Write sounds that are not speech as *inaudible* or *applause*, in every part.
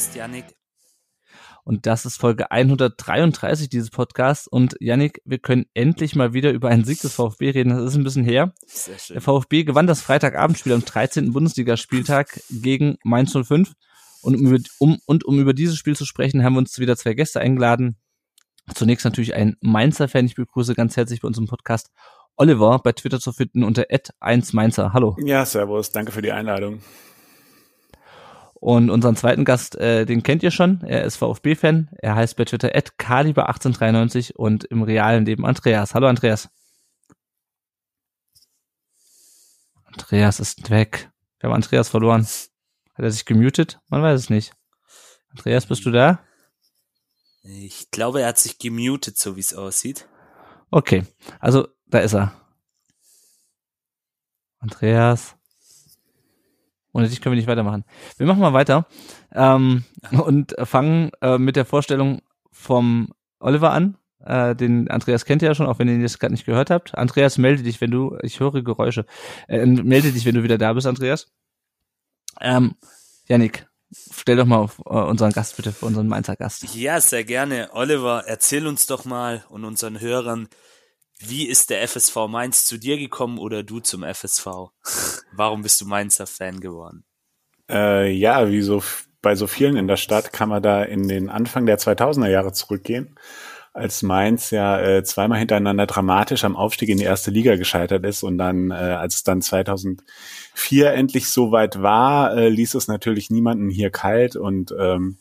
Mein Name ist Yannick. Und das ist Folge 133 dieses Podcasts. Und Yannick, wir können endlich mal wieder über einen Sieg des VfB reden. Das ist ein bisschen her. Sehr schön. Der VfB gewann das Freitagabendspiel am 13. Bundesligaspieltag gegen Mainz 05. Und um, über, um, und um über dieses Spiel zu sprechen, haben wir uns wieder zwei Gäste eingeladen. Zunächst natürlich ein Mainzer-Fan. Ich begrüße ganz herzlich bei unserem Podcast Oliver bei Twitter zu finden unter 1mainzer. Hallo. Ja, servus. Danke für die Einladung. Und unseren zweiten Gast, äh, den kennt ihr schon. Er ist VfB-Fan. Er heißt bei Twitter @kaliber1893 und im realen Leben Andreas. Hallo Andreas. Andreas ist weg. Wir haben Andreas verloren. Hat er sich gemutet? Man weiß es nicht. Andreas, bist du da? Ich glaube, er hat sich gemutet, so wie es aussieht. Okay, also da ist er. Andreas. Ohne dich können wir nicht weitermachen. Wir machen mal weiter ähm, und fangen äh, mit der Vorstellung vom Oliver an. Äh, den Andreas kennt ihr ja schon, auch wenn ihr ihn jetzt gerade nicht gehört habt. Andreas, melde dich, wenn du, ich höre Geräusche, äh, melde dich, wenn du wieder da bist, Andreas. Ähm, Yannick, stell doch mal auf äh, unseren Gast bitte, für unseren Mainzer Gast. Ja, sehr gerne. Oliver, erzähl uns doch mal und unseren Hörern, wie ist der FSV Mainz zu dir gekommen oder du zum FSV? *laughs* Warum bist du Mainzer Fan geworden? Äh, ja, wie so bei so vielen in der Stadt kann man da in den Anfang der 2000er Jahre zurückgehen, als Mainz ja äh, zweimal hintereinander dramatisch am Aufstieg in die erste Liga gescheitert ist und dann, äh, als es dann 2004 endlich soweit war, äh, ließ es natürlich niemanden hier kalt und ähm,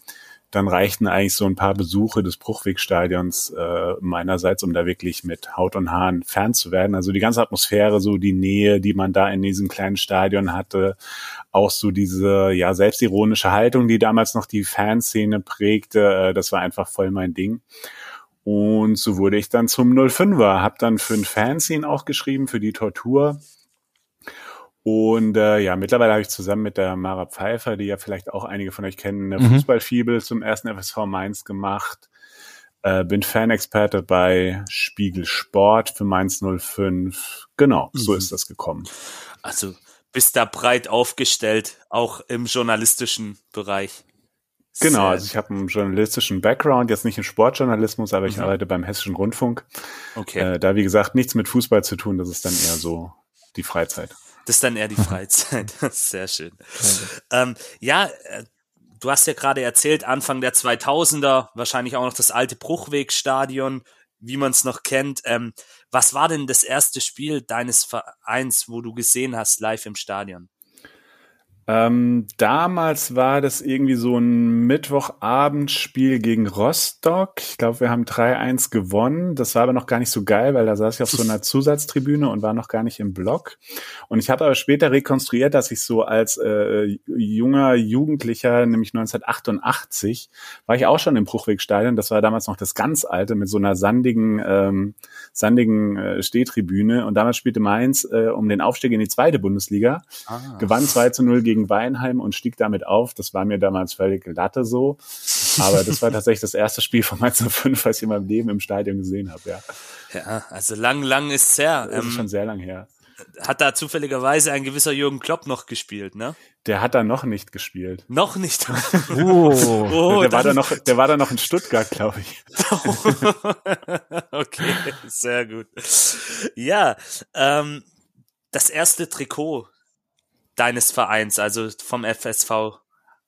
dann reichten eigentlich so ein paar Besuche des Bruchwegstadions äh, meinerseits, um da wirklich mit Haut und Haaren fern zu werden. Also die ganze Atmosphäre, so die Nähe, die man da in diesem kleinen Stadion hatte, auch so diese ja selbstironische Haltung, die damals noch die Fanszene prägte, äh, das war einfach voll mein Ding. Und so wurde ich dann zum 05er, habe dann für ein Fanzine auch geschrieben, für die Tortur und äh, ja, mittlerweile habe ich zusammen mit der Mara Pfeiffer, die ja vielleicht auch einige von euch kennen, eine mhm. Fußballfibel zum ersten FSV Mainz gemacht. Äh, bin Fanexperte bei Spiegel Sport für Mainz 05. Genau, mhm. so ist das gekommen. Also bist da breit aufgestellt, auch im journalistischen Bereich. Genau, also ich habe einen journalistischen Background, jetzt nicht im Sportjournalismus, aber ich mhm. arbeite beim Hessischen Rundfunk. Okay. Äh, da, wie gesagt, nichts mit Fußball zu tun, das ist dann eher so die Freizeit. Das ist dann eher die Freizeit. *laughs* Sehr schön. Ähm, ja, äh, du hast ja gerade erzählt, Anfang der 2000er, wahrscheinlich auch noch das alte Bruchwegstadion, wie man es noch kennt. Ähm, was war denn das erste Spiel deines Vereins, wo du gesehen hast, live im Stadion? Ähm, damals war das irgendwie so ein Mittwochabendspiel gegen Rostock. Ich glaube, wir haben 3-1 gewonnen. Das war aber noch gar nicht so geil, weil da saß ich auf so einer *laughs* Zusatztribüne und war noch gar nicht im Block. Und ich habe aber später rekonstruiert, dass ich so als äh, junger Jugendlicher, nämlich 1988, war ich auch schon im Bruchwegstadion. Das war damals noch das ganz alte mit so einer sandigen, ähm, sandigen äh, Stehtribüne. Und damals spielte Mainz äh, um den Aufstieg in die zweite Bundesliga. Ah. Gewann 2 zu 0 gegen gegen Weinheim und stieg damit auf. Das war mir damals völlig Latte so. Aber das war tatsächlich das erste Spiel von Mainz 05, was ich in meinem Leben im Stadion gesehen habe, ja. Ja, also lang, lang ist es her. Das ist ähm, schon sehr lang her. Hat da zufälligerweise ein gewisser Jürgen Klopp noch gespielt, ne? Der hat da noch nicht gespielt. Noch nicht. *laughs* oh, *laughs* oh der, war da noch, der war da noch in Stuttgart, glaube ich. *laughs* okay, sehr gut. Ja, ähm, das erste Trikot, deines Vereins, also vom FSV?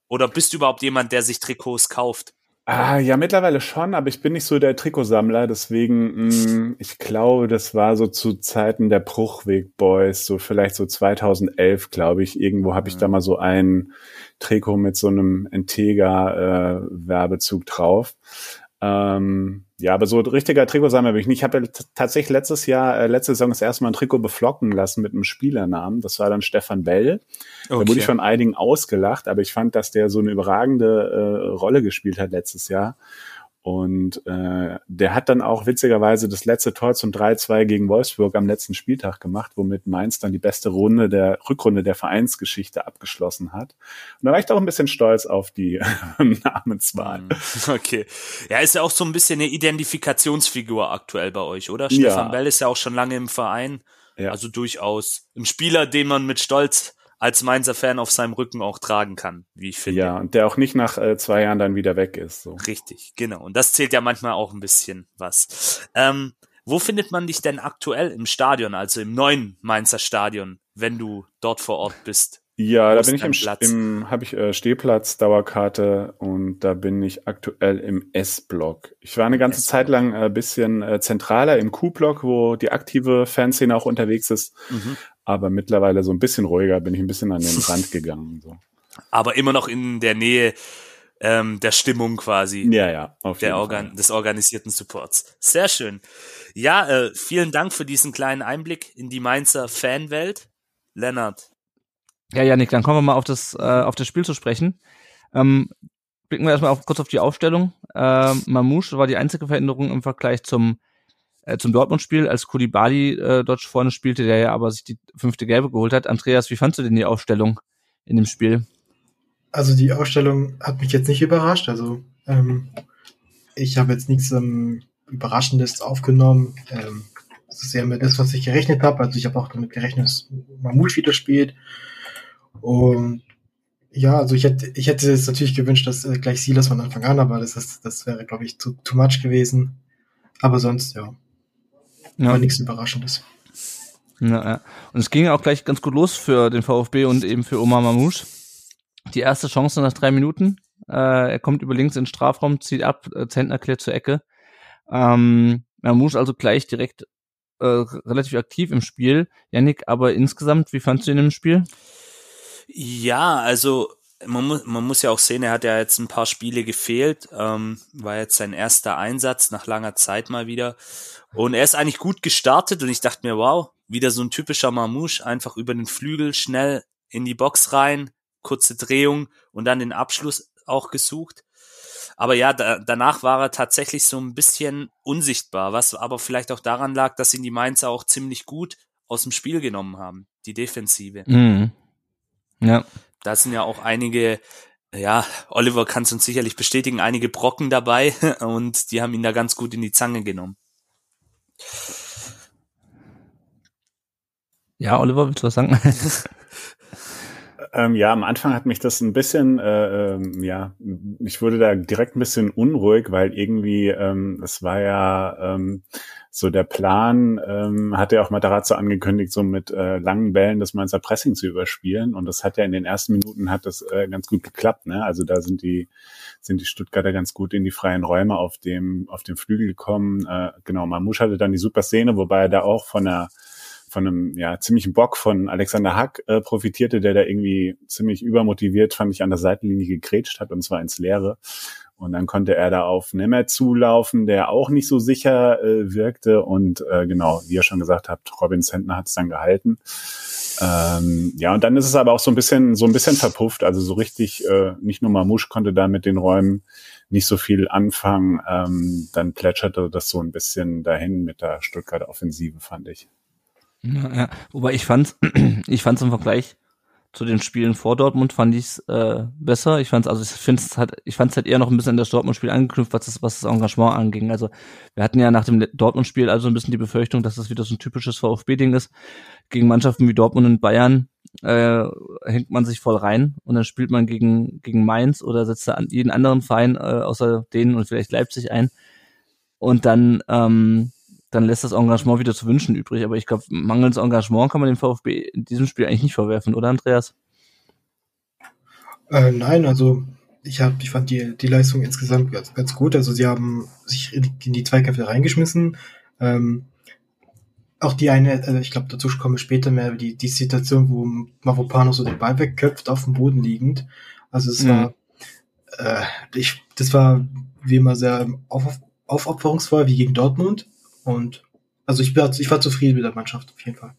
Oder bist du überhaupt jemand, der sich Trikots kauft? Ah, ja, mittlerweile schon, aber ich bin nicht so der Trikotsammler, deswegen, mh, mm, ich glaube, das war so zu Zeiten der Bruchweg Boys, so vielleicht so 2011, glaube ich. Irgendwo habe ich da mhm. mal so ein Trikot mit so einem Integra-Werbezug äh, drauf. Ähm, ja, aber so richtiger Trikotsammler bin ich nicht. Ich habe ja tatsächlich letztes Jahr, äh, letzte Saison das erste Mal ein Trikot beflocken lassen mit einem Spielernamen. Das war dann Stefan Bell. Okay. Da wurde ich von einigen ausgelacht, aber ich fand, dass der so eine überragende äh, Rolle gespielt hat letztes Jahr. Und äh, der hat dann auch witzigerweise das letzte Tor zum 3-2 gegen Wolfsburg am letzten Spieltag gemacht, womit Mainz dann die beste Runde der Rückrunde der Vereinsgeschichte abgeschlossen hat. Und da war ich doch ein bisschen stolz auf die *laughs* Namenswahl. Hm, okay. Ja, ist ja auch so ein bisschen eine Identifikationsfigur aktuell bei euch, oder? Stefan ja. Bell ist ja auch schon lange im Verein. Ja. Also durchaus ein Spieler, den man mit Stolz als Mainzer Fan auf seinem Rücken auch tragen kann, wie ich finde. Ja, und der auch nicht nach äh, zwei Jahren dann wieder weg ist. So. Richtig, genau. Und das zählt ja manchmal auch ein bisschen was. Ähm, wo findet man dich denn aktuell im Stadion, also im neuen Mainzer Stadion, wenn du dort vor Ort bist? Ja, da bin ich im, im habe ich äh, Stehplatz, Dauerkarte und da bin ich aktuell im S-Block. Ich war eine ganze Zeit lang ein äh, bisschen äh, zentraler im Q-Block, wo die aktive Fanszene auch unterwegs ist. Mhm. Aber mittlerweile so ein bisschen ruhiger, bin ich ein bisschen an den *laughs* Rand gegangen. So. Aber immer noch in der Nähe ähm, der Stimmung quasi. Ja, ja, auf der Organ Fall. des organisierten Supports. Sehr schön. Ja, äh, vielen Dank für diesen kleinen Einblick in die Mainzer Fanwelt. Lennart, ja, Janik, dann kommen wir mal auf das, äh, auf das Spiel zu sprechen. Ähm, blicken wir erstmal auf, kurz auf die Aufstellung. Äh, Mamouche war die einzige Veränderung im Vergleich zum, äh, zum Dortmund-Spiel, als Kulibali äh, dort vorne spielte, der ja aber sich die fünfte Gelbe geholt hat. Andreas, wie fandst du denn die Aufstellung in dem Spiel? Also die Aufstellung hat mich jetzt nicht überrascht. Also ähm, ich habe jetzt nichts ähm, Überraschendes aufgenommen. Ähm, das ist ja mit das, was ich gerechnet habe. Also ich habe auch damit gerechnet, dass Mamouche wieder spielt. Und ja, also ich hätte, ich hätte es natürlich gewünscht, dass äh, gleich Silas von Anfang an, aber das ist, das wäre, glaube ich, too, too much gewesen. Aber sonst, ja. Ja. War nichts Überraschendes. Ja, ja. Und es ging auch gleich ganz gut los für den VfB und eben für Omar Mamouche. Die erste Chance nach drei Minuten. Äh, er kommt über links in den Strafraum, zieht ab, äh, Zentner klärt zur Ecke. Ähm, Mamouche also gleich direkt äh, relativ aktiv im Spiel. Yannick, aber insgesamt, wie fandst du ihn im Spiel? Ja, also man muss, man muss ja auch sehen, er hat ja jetzt ein paar Spiele gefehlt, ähm, war jetzt sein erster Einsatz nach langer Zeit mal wieder. Und er ist eigentlich gut gestartet und ich dachte mir, wow, wieder so ein typischer Mamouche, einfach über den Flügel schnell in die Box rein, kurze Drehung und dann den Abschluss auch gesucht. Aber ja, da, danach war er tatsächlich so ein bisschen unsichtbar, was aber vielleicht auch daran lag, dass ihn die Mainzer auch ziemlich gut aus dem Spiel genommen haben, die Defensive. Mhm. Ja. Da sind ja auch einige, ja, Oliver kann es uns sicherlich bestätigen, einige Brocken dabei *laughs* und die haben ihn da ganz gut in die Zange genommen. Ja, Oliver, willst du was sagen? *laughs* Ähm, ja, am Anfang hat mich das ein bisschen, äh, ähm, ja, ich wurde da direkt ein bisschen unruhig, weil irgendwie, ähm, es war ja ähm, so der Plan, ähm, hat ja auch Matarazzo angekündigt, so mit äh, langen Bällen das Mainzer Pressing zu überspielen. Und das hat ja in den ersten Minuten hat das äh, ganz gut geklappt. Ne? Also da sind die sind die Stuttgarter ganz gut in die freien Räume auf dem auf dem Flügel gekommen. Äh, genau, Mamouche hatte dann die super Szene, wobei er da auch von der von einem ja ziemlichen Bock von Alexander Hack äh, profitierte, der da irgendwie ziemlich übermotiviert, fand ich, an der Seitenlinie gegrätscht hat und zwar ins Leere. Und dann konnte er da auf Nemeth zulaufen, der auch nicht so sicher äh, wirkte. Und äh, genau, wie ihr schon gesagt habt, Robin Sentner hat es dann gehalten. Ähm, ja, und dann ist es aber auch so ein bisschen, so ein bisschen verpufft. Also so richtig, äh, nicht nur Mamouche konnte da mit den Räumen nicht so viel anfangen. Ähm, dann plätscherte das so ein bisschen dahin mit der Stuttgarter Offensive, fand ich. Ja, ja. Wobei ich fand, *clears throat* ich fand es im Vergleich zu den Spielen vor Dortmund fand ich es äh, besser. Ich fand also ich finde es halt, ich fand es halt eher noch ein bisschen an das Dortmund-Spiel angeknüpft, was das, was das Engagement anging. Also wir hatten ja nach dem Dortmund-Spiel also ein bisschen die Befürchtung, dass das wieder so ein typisches VfB-Ding ist. Gegen Mannschaften wie Dortmund und Bayern äh, hängt man sich voll rein und dann spielt man gegen gegen Mainz oder setzt da an jeden anderen Verein äh, außer denen und vielleicht Leipzig ein und dann ähm, dann lässt das Engagement wieder zu wünschen übrig. Aber ich glaube, mangels Engagement kann man dem VfB in diesem Spiel eigentlich nicht verwerfen, oder Andreas? Äh, nein, also ich hab, ich fand die, die Leistung insgesamt ganz, ganz gut. Also sie haben sich in die Zweikämpfe reingeschmissen. Ähm, auch die eine, also ich glaube, dazu komme ich später mehr, die, die Situation, wo Mavropano so den Ball wegköpft, auf dem Boden liegend. Also es mhm. war, äh, ich, das war wie immer sehr auf, aufopferungsvoll, wie gegen Dortmund. Und also ich, war, ich war zufrieden mit der Mannschaft, auf jeden Fall.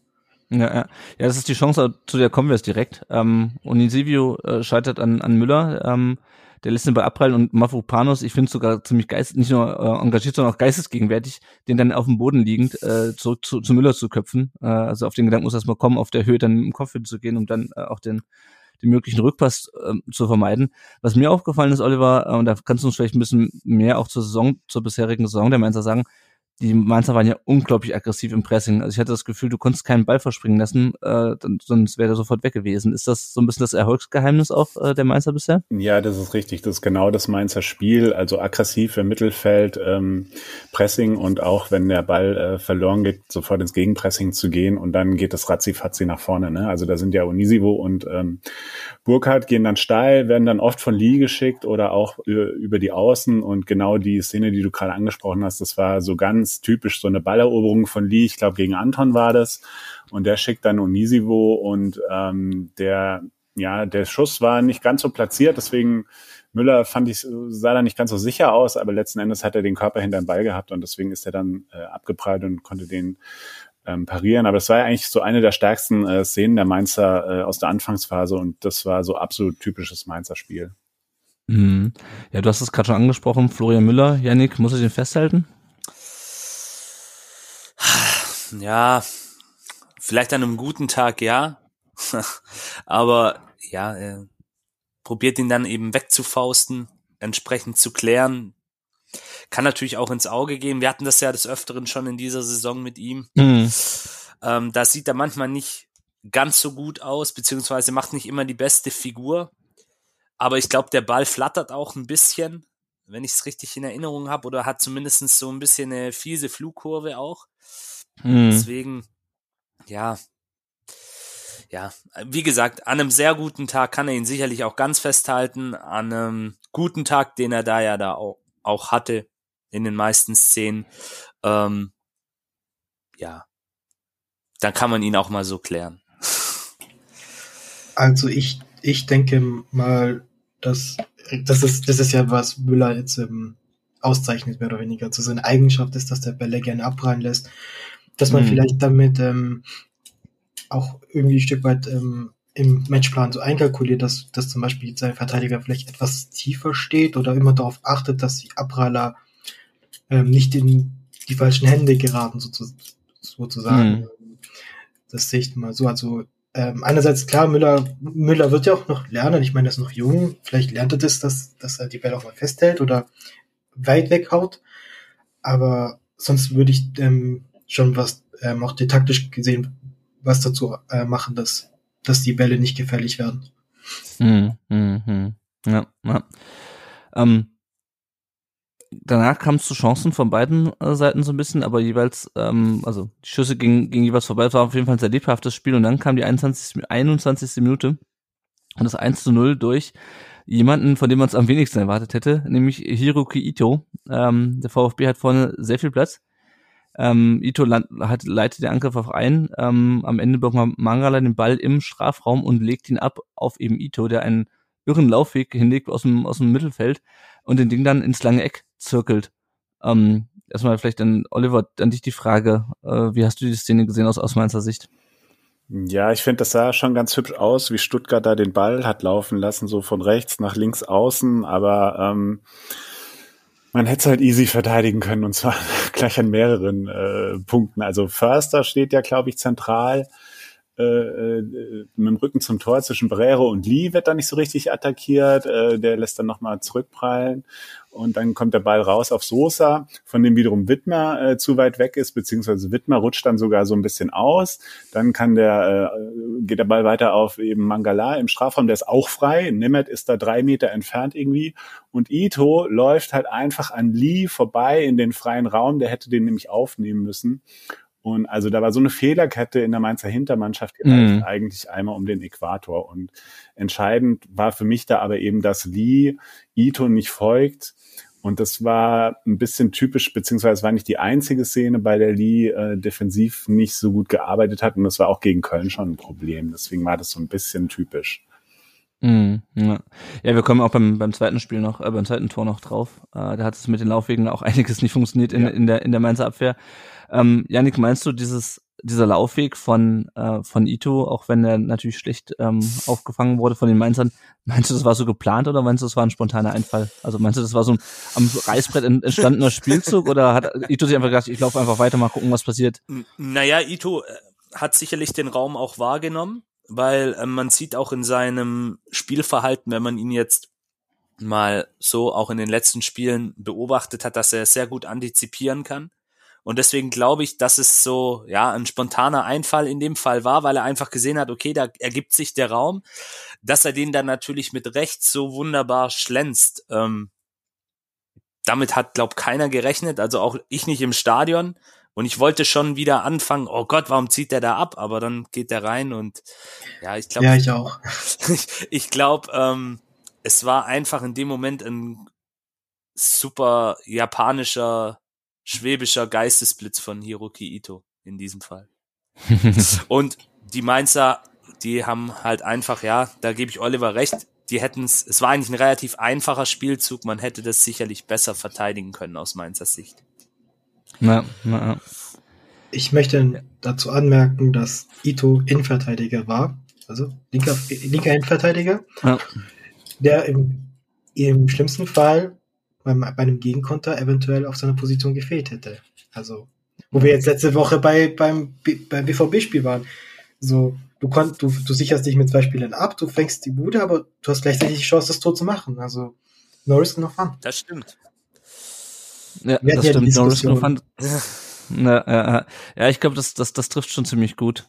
Ja, ja. ja, das ist die Chance, zu der kommen wir jetzt direkt. Ähm, Unisivio äh, scheitert an, an Müller. Ähm, der lässt ihn bei abprallen und Mafropanos, ich finde sogar ziemlich geist, nicht nur äh, engagiert, sondern auch geistesgegenwärtig, den dann auf dem Boden liegend äh, zurück zu, zu Müller zu köpfen. Äh, also auf den Gedanken muss erstmal kommen, auf der Höhe dann im Kopf zu gehen, um dann äh, auch den den möglichen Rückpass äh, zu vermeiden. Was mir aufgefallen ist, Oliver, äh, und da kannst du uns vielleicht ein bisschen mehr auch zur Saison, zur bisherigen Saison der Mainzer sagen, die Mainzer waren ja unglaublich aggressiv im Pressing. Also ich hatte das Gefühl, du konntest keinen Ball verspringen lassen, äh, sonst wäre der sofort weg gewesen. Ist das so ein bisschen das Erfolgsgeheimnis auch äh, der Mainzer bisher? Ja, das ist richtig. Das ist genau das Mainzer Spiel. Also aggressiv im Mittelfeld, ähm, Pressing und auch wenn der Ball äh, verloren geht, sofort ins Gegenpressing zu gehen und dann geht das ratzi-fatzi nach vorne. Ne? Also da sind ja Onisivo und ähm, Burkhardt gehen dann steil, werden dann oft von Lee geschickt oder auch über die Außen und genau die Szene, die du gerade angesprochen hast, das war so ganz typisch so eine Balleroberung von Lee, ich glaube gegen Anton war das. Und der schickt dann Onisivo und ähm, der, ja, der Schuss war nicht ganz so platziert, deswegen Müller fand ich, sah da nicht ganz so sicher aus, aber letzten Endes hat er den Körper hinter den Ball gehabt und deswegen ist er dann äh, abgeprallt und konnte den ähm, parieren. Aber das war ja eigentlich so eine der stärksten äh, Szenen der Mainzer äh, aus der Anfangsphase und das war so absolut typisches Mainzer Spiel. Mhm. Ja, du hast es gerade schon angesprochen, Florian Müller. Yannick, muss ich den festhalten? Ja, vielleicht an einem guten Tag ja. *laughs* Aber ja, äh, probiert ihn dann eben wegzufausten, entsprechend zu klären. Kann natürlich auch ins Auge gehen. Wir hatten das ja des Öfteren schon in dieser Saison mit ihm. Mhm. Ähm, da sieht er manchmal nicht ganz so gut aus, beziehungsweise macht nicht immer die beste Figur. Aber ich glaube, der Ball flattert auch ein bisschen, wenn ich es richtig in Erinnerung habe, oder hat zumindest so ein bisschen eine fiese Flugkurve auch. Mhm. Deswegen, ja, ja, wie gesagt, an einem sehr guten Tag kann er ihn sicherlich auch ganz festhalten. An einem guten Tag, den er da ja da auch, auch hatte in den meisten Szenen, ähm, ja, dann kann man ihn auch mal so klären. Also ich, ich denke mal, dass das ist, das ist ja was Müller jetzt ähm, auszeichnet, mehr oder weniger. Zu seiner Eigenschaft ist, dass der Bälle gerne abprallen lässt dass man mhm. vielleicht damit ähm, auch irgendwie ein Stück weit ähm, im Matchplan so einkalkuliert, dass, dass zum Beispiel sein Verteidiger vielleicht etwas tiefer steht oder immer darauf achtet, dass die Abpraller ähm, nicht in die falschen Hände geraten, sozusagen. Mhm. Das sehe ich mal so. Also ähm, einerseits klar, Müller, Müller wird ja auch noch lernen. Ich meine, er ist noch jung. Vielleicht lernt er das, dass, dass er die Bälle auch mal festhält oder weit weghaut. Aber sonst würde ich ähm, schon was, ähm, auch taktisch gesehen, was dazu äh, machen, dass, dass die Bälle nicht gefährlich werden. Mhm, mh, Ja, ja. Ähm, danach kam es zu Chancen von beiden äh, Seiten so ein bisschen, aber jeweils, ähm, also die Schüsse gingen, gingen jeweils vorbei. Es war auf jeden Fall ein sehr lebhaftes Spiel und dann kam die 21. 21. Minute und das 1 zu 0 durch jemanden, von dem man es am wenigsten erwartet hätte, nämlich Hiroki Ito. Ähm, der VfB hat vorne sehr viel Platz ähm, Ito hat, leitet den Angriff auf ein. Ähm, am Ende bekommt Mangala den Ball im Strafraum und legt ihn ab auf eben Ito, der einen irren Laufweg hinlegt aus dem, aus dem Mittelfeld und den Ding dann ins lange Eck zirkelt. Ähm, erstmal vielleicht an Oliver, an dich die Frage, äh, wie hast du die Szene gesehen aus, aus meiner Sicht? Ja, ich finde, das sah schon ganz hübsch aus, wie Stuttgart da den Ball hat laufen lassen, so von rechts nach links außen, aber ähm, man hätte es halt easy verteidigen können und zwar *laughs* gleich an mehreren äh, Punkten. Also Förster steht ja, glaube ich, zentral äh, äh, mit dem Rücken zum Tor zwischen Brero und Lee wird da nicht so richtig attackiert. Äh, der lässt dann nochmal zurückprallen und dann kommt der Ball raus auf Sosa, von dem wiederum Wittmer äh, zu weit weg ist, beziehungsweise Wittmer rutscht dann sogar so ein bisschen aus. Dann kann der, äh, geht der Ball weiter auf eben Mangala im Strafraum, der ist auch frei. Nemeth ist da drei Meter entfernt irgendwie. Und Ito läuft halt einfach an Lee vorbei in den freien Raum, der hätte den nämlich aufnehmen müssen. Und also da war so eine Fehlerkette in der Mainzer Hintermannschaft, die mhm. eigentlich einmal um den Äquator. Und entscheidend war für mich da aber eben, dass Lee Ito nicht folgt. Und das war ein bisschen typisch, beziehungsweise war nicht die einzige Szene, bei der Lee äh, defensiv nicht so gut gearbeitet hat. Und das war auch gegen Köln schon ein Problem. Deswegen war das so ein bisschen typisch. Mhm, ja. ja, wir kommen auch beim, beim zweiten Spiel noch, äh, beim zweiten Tor noch drauf. Äh, da hat es mit den Laufwegen auch *laughs* einiges nicht funktioniert in, ja. in der in der Mainzer Abwehr. Ähm, Janik, meinst du dieses dieser Laufweg von äh, von Ito, auch wenn er natürlich schlecht ähm, aufgefangen wurde von den Mainzern, meinst du, das war so geplant oder meinst du, das war ein spontaner Einfall? Also meinst du, das war so ein am Reißbrett entstandener *laughs* Spielzug oder hat Ito sich einfach gedacht, ich laufe einfach weiter, mal gucken, was passiert? Naja, Ito äh, hat sicherlich den Raum auch wahrgenommen weil äh, man sieht auch in seinem Spielverhalten, wenn man ihn jetzt mal so auch in den letzten Spielen beobachtet hat, dass er sehr gut antizipieren kann. Und deswegen glaube ich, dass es so, ja, ein spontaner Einfall in dem Fall war, weil er einfach gesehen hat, okay, da ergibt sich der Raum, dass er den dann natürlich mit rechts so wunderbar schlänzt. Ähm, damit hat, glaub, keiner gerechnet, also auch ich nicht im Stadion. Und ich wollte schon wieder anfangen, oh Gott, warum zieht der da ab? Aber dann geht der rein und ja, ich glaube. Ja, ich auch. *laughs* ich ich glaube, ähm, es war einfach in dem Moment ein super japanischer, schwäbischer Geistesblitz von Hiroki Ito in diesem Fall. *laughs* und die Mainzer, die haben halt einfach, ja, da gebe ich Oliver recht, die hätten es, es war eigentlich ein relativ einfacher Spielzug, man hätte das sicherlich besser verteidigen können aus Mainzer Sicht. Na, na. Ich möchte dazu anmerken, dass Ito Innenverteidiger war, also linker, linker Innenverteidiger, ja. der im, im schlimmsten Fall beim, bei einem Gegenkonter eventuell auf seiner Position gefehlt hätte. Also, wo wir jetzt letzte Woche bei, beim, beim BVB-Spiel waren. So, du, konnt, du, du sicherst dich mit zwei Spielern ab, du fängst die Bude, aber du hast gleichzeitig die Chance, das Tor zu machen. Also, no risk, no fun. Das stimmt. Ja, Wir das stimmt. No Risk No Fun. Ja, ich glaube, das, das, das trifft schon ziemlich gut.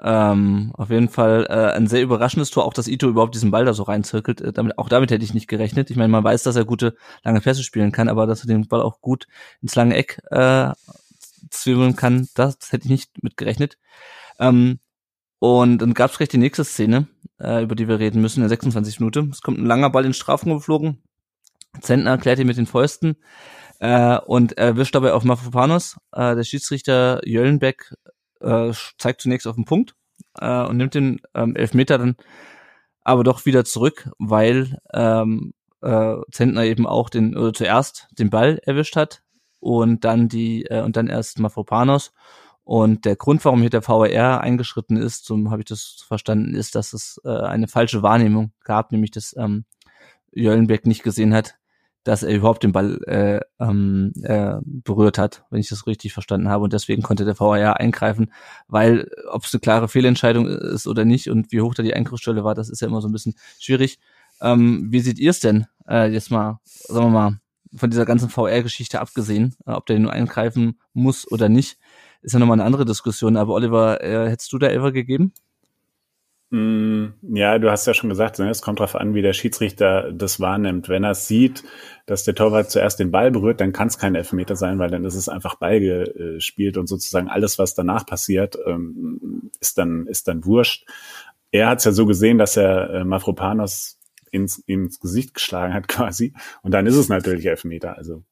Ähm, auf jeden Fall äh, ein sehr überraschendes Tor, auch dass Ito überhaupt diesen Ball da so reinzirkelt. Äh, damit, auch damit hätte ich nicht gerechnet. Ich meine, man weiß, dass er gute lange Pässe spielen kann, aber dass er den Ball auch gut ins lange Eck äh, zwirbeln kann, das hätte ich nicht mitgerechnet. Ähm, und dann gab es gleich die nächste Szene, äh, über die wir reden müssen, in der 26 Minute. Es kommt ein langer Ball in den Strafraum geflogen. Zentner klärt ihn mit den Fäusten äh, und erwischt dabei auf Mafropanos. Äh, der Schiedsrichter Jöllenbeck äh, zeigt zunächst auf den Punkt äh, und nimmt den ähm, Elfmeter dann aber doch wieder zurück, weil ähm, äh, Zentner eben auch den oder zuerst den Ball erwischt hat und dann die äh, und dann erst Mafropanos und der Grund, warum hier der VAR eingeschritten ist, so habe ich das verstanden, ist, dass es äh, eine falsche Wahrnehmung gab, nämlich dass ähm, Jöllenbeck nicht gesehen hat, dass er überhaupt den Ball äh, ähm, äh, berührt hat, wenn ich das richtig verstanden habe. Und deswegen konnte der VAR eingreifen, weil ob es eine klare Fehlentscheidung ist oder nicht und wie hoch da die Eingriffsstelle war, das ist ja immer so ein bisschen schwierig. Ähm, wie seht ihr es denn äh, jetzt mal, sagen wir mal, von dieser ganzen VR-Geschichte abgesehen, äh, ob der nur eingreifen muss oder nicht, ist ja nochmal eine andere Diskussion. Aber Oliver, äh, hättest du da Elfer gegeben? Mm, ja, du hast ja schon gesagt, ne, es kommt darauf an, wie der Schiedsrichter das wahrnimmt. Wenn er sieht, dass der Torwart zuerst den Ball berührt, dann kann es kein Elfmeter sein, weil dann ist es einfach Ball gespielt und sozusagen alles, was danach passiert, ähm, ist dann ist dann wurscht. Er hat es ja so gesehen, dass er äh, Mafropanos ins, ins Gesicht geschlagen hat *laughs* quasi und dann ist es natürlich Elfmeter. Also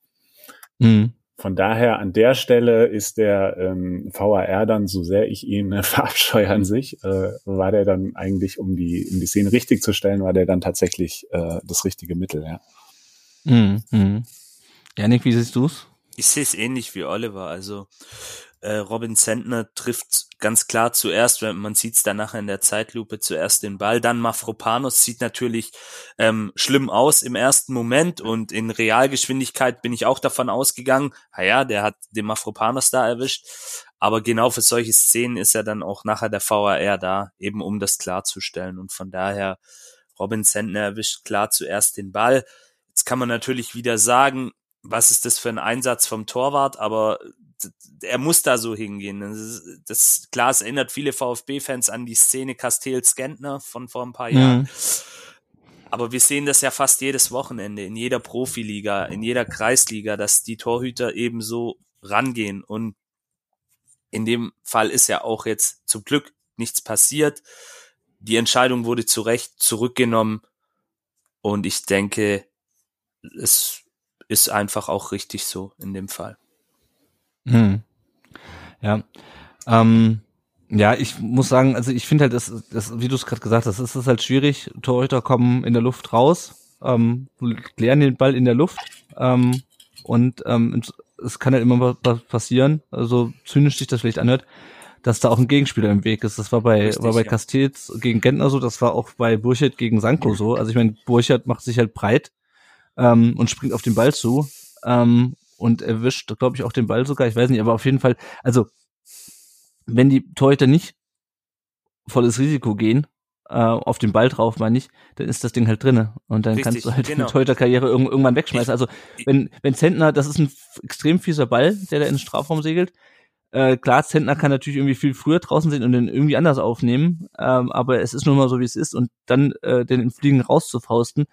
mhm. Von daher an der Stelle ist der ähm, VAR dann, so sehr ich ihn äh, *laughs* verabscheue an sich, äh, war der dann eigentlich, um die, um die Szene richtig zu stellen, war der dann tatsächlich äh, das richtige Mittel, ja. Mhm. mhm. Janik, wie siehst du's? Ich sehe es ähnlich wie Oliver. Also äh, Robin Sentner trifft ganz klar zuerst, wenn man sieht es dann nachher in der Zeitlupe, zuerst den Ball. Dann Mafropanos sieht natürlich ähm, schlimm aus im ersten Moment und in Realgeschwindigkeit bin ich auch davon ausgegangen, naja, der hat den Mafropanos da erwischt. Aber genau für solche Szenen ist ja dann auch nachher der VAR da, eben um das klarzustellen. Und von daher, Robin Sentner erwischt klar zuerst den Ball. Jetzt kann man natürlich wieder sagen, was ist das für ein Einsatz vom Torwart, aber er muss da so hingehen. Das, das klar, es erinnert viele VfB-Fans an die Szene Castells-Gentner von vor ein paar Jahren. Mhm. Aber wir sehen das ja fast jedes Wochenende in jeder Profiliga, in jeder Kreisliga, dass die Torhüter eben so rangehen. Und in dem Fall ist ja auch jetzt zum Glück nichts passiert. Die Entscheidung wurde zu Recht zurückgenommen. Und ich denke, es ist einfach auch richtig so in dem Fall. Hm. Ja. Ähm, Ja, ich muss sagen, also ich finde halt, das, das, wie du es gerade gesagt hast, ist es halt schwierig. Torhüter kommen in der Luft raus, ähm, klären den Ball in der Luft ähm, und ähm, es kann halt immer was passieren, also zynisch sich das vielleicht anhört, dass da auch ein Gegenspieler im Weg ist. Das war bei, Richtig, war bei ja. Castells gegen Gentner so, das war auch bei Burchert gegen Sanko so. Also ich meine, Burchert macht sich halt breit ähm, und springt auf den Ball zu ähm, und erwischt, glaube ich, auch den Ball sogar. Ich weiß nicht, aber auf jeden Fall, also wenn die Torhüter nicht volles Risiko gehen, äh, auf den Ball drauf, meine ich, dann ist das Ding halt drinne und dann Richtig, kannst du halt genau. die Torhüterkarriere irg irgendwann wegschmeißen. Also wenn wenn Zentner, das ist ein extrem fieser Ball, der da in den Strafraum segelt. Äh, klar, Zentner kann natürlich irgendwie viel früher draußen sein und den irgendwie anders aufnehmen, ähm, aber es ist nun mal so, wie es ist und dann äh, den im Fliegen rauszufausten,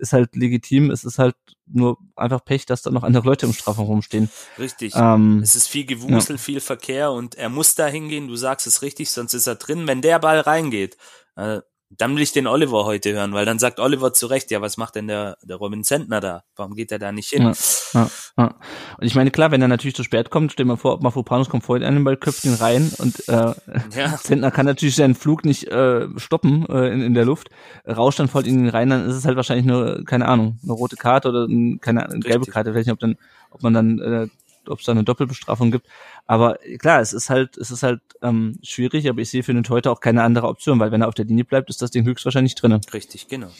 ist halt legitim. Es ist halt nur einfach Pech, dass da noch andere Leute im Strafraum rumstehen. Richtig. Ähm, es ist viel Gewusel, ja. viel Verkehr und er muss da hingehen. Du sagst es richtig, sonst ist er drin. Wenn der Ball reingeht, äh, dann will ich den Oliver heute hören, weil dann sagt Oliver zu Recht, ja, was macht denn der, der Robin Zentner da? Warum geht er da nicht hin? Ja, ja, ja. Und ich meine, klar, wenn er natürlich zu spät kommt, stell dir mal vor, Mafropanus kommt vorhin an den Ball, köpft ihn rein und äh. *laughs* Zentner kann natürlich seinen Flug nicht äh, stoppen äh, in, in der Luft, rauscht dann voll in ihn rein, dann ist es halt wahrscheinlich nur, keine Ahnung, eine rote Karte oder ein, keine eine gelbe Karte, vielleicht nicht, ob dann, ob man dann äh, ob es da eine Doppelbestrafung gibt. Aber klar, es ist halt, es ist halt ähm, schwierig, aber ich sehe für den Torhüter auch keine andere Option, weil wenn er auf der Linie bleibt, ist das Ding höchstwahrscheinlich drinne. Richtig, genau.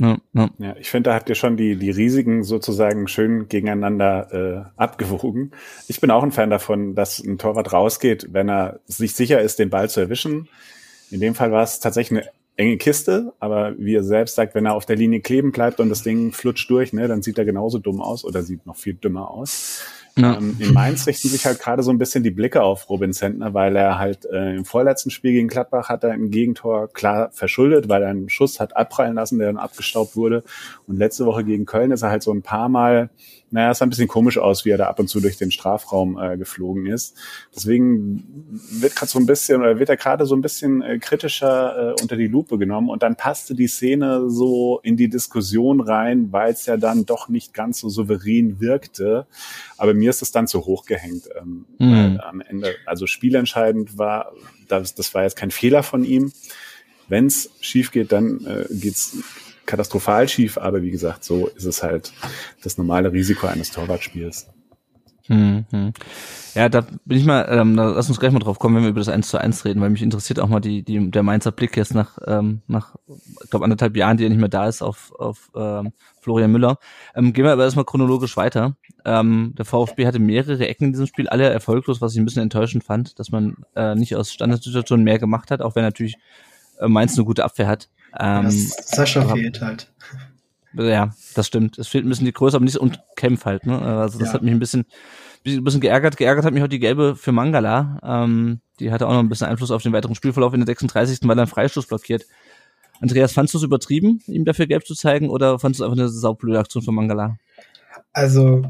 Ja, ja. ja, ich finde, da habt ihr schon die, die Risiken sozusagen schön gegeneinander äh, abgewogen. Ich bin auch ein Fan davon, dass ein Torwart rausgeht, wenn er sich sicher ist, den Ball zu erwischen. In dem Fall war es tatsächlich eine enge Kiste, aber wie er selbst sagt, wenn er auf der Linie kleben bleibt und das Ding flutscht durch, ne, dann sieht er genauso dumm aus oder sieht noch viel dümmer aus. Ja. Ähm, in Mainz richten sich halt gerade so ein bisschen die Blicke auf Robin Sentner, weil er halt äh, im vorletzten Spiel gegen Gladbach hat er im Gegentor klar verschuldet, weil er einen Schuss hat abprallen lassen, der dann abgestaubt wurde. Und letzte Woche gegen Köln ist er halt so ein paar Mal naja, es sah ein bisschen komisch aus, wie er da ab und zu durch den Strafraum äh, geflogen ist. Deswegen wird gerade so ein bisschen, oder wird er gerade so ein bisschen äh, kritischer äh, unter die Lupe genommen und dann passte die Szene so in die Diskussion rein, weil es ja dann doch nicht ganz so souverän wirkte. Aber mir ist es dann zu hoch gehängt. Ähm, mhm. am Ende, also spielentscheidend war, das, das war jetzt kein Fehler von ihm. Wenn es schief geht, dann äh, geht's katastrophal schief, aber wie gesagt, so ist es halt das normale Risiko eines Torwartspiels. Hm, hm. Ja, da bin ich mal, ähm, da lass uns gleich mal drauf kommen, wenn wir über das 1 zu 1 reden, weil mich interessiert auch mal die, die, der Mainzer Blick jetzt nach, ähm, nach, ich glaube, anderthalb Jahren, die er nicht mehr da ist, auf, auf ähm, Florian Müller. Ähm, gehen wir aber erstmal chronologisch weiter. Ähm, der VfB hatte mehrere Ecken in diesem Spiel, alle erfolglos, was ich ein bisschen enttäuschend fand, dass man äh, nicht aus Standardsituationen mehr gemacht hat, auch wenn natürlich äh, Mainz eine gute Abwehr hat. Ähm, Sascha aber, fehlt halt. *laughs* Ja, das stimmt. Es fehlt ein bisschen die Größe, aber nicht und Kämpf halt. Ne? Also das ja. hat mich ein bisschen, ein bisschen geärgert. Geärgert hat mich auch die gelbe für Mangala. Ähm, die hatte auch noch ein bisschen Einfluss auf den weiteren Spielverlauf in der 36. weil er einen Freistoß blockiert. Andreas, fandst du es übertrieben, ihm dafür gelb zu zeigen, oder fandest du es einfach eine saublöde Aktion von Mangala? Also,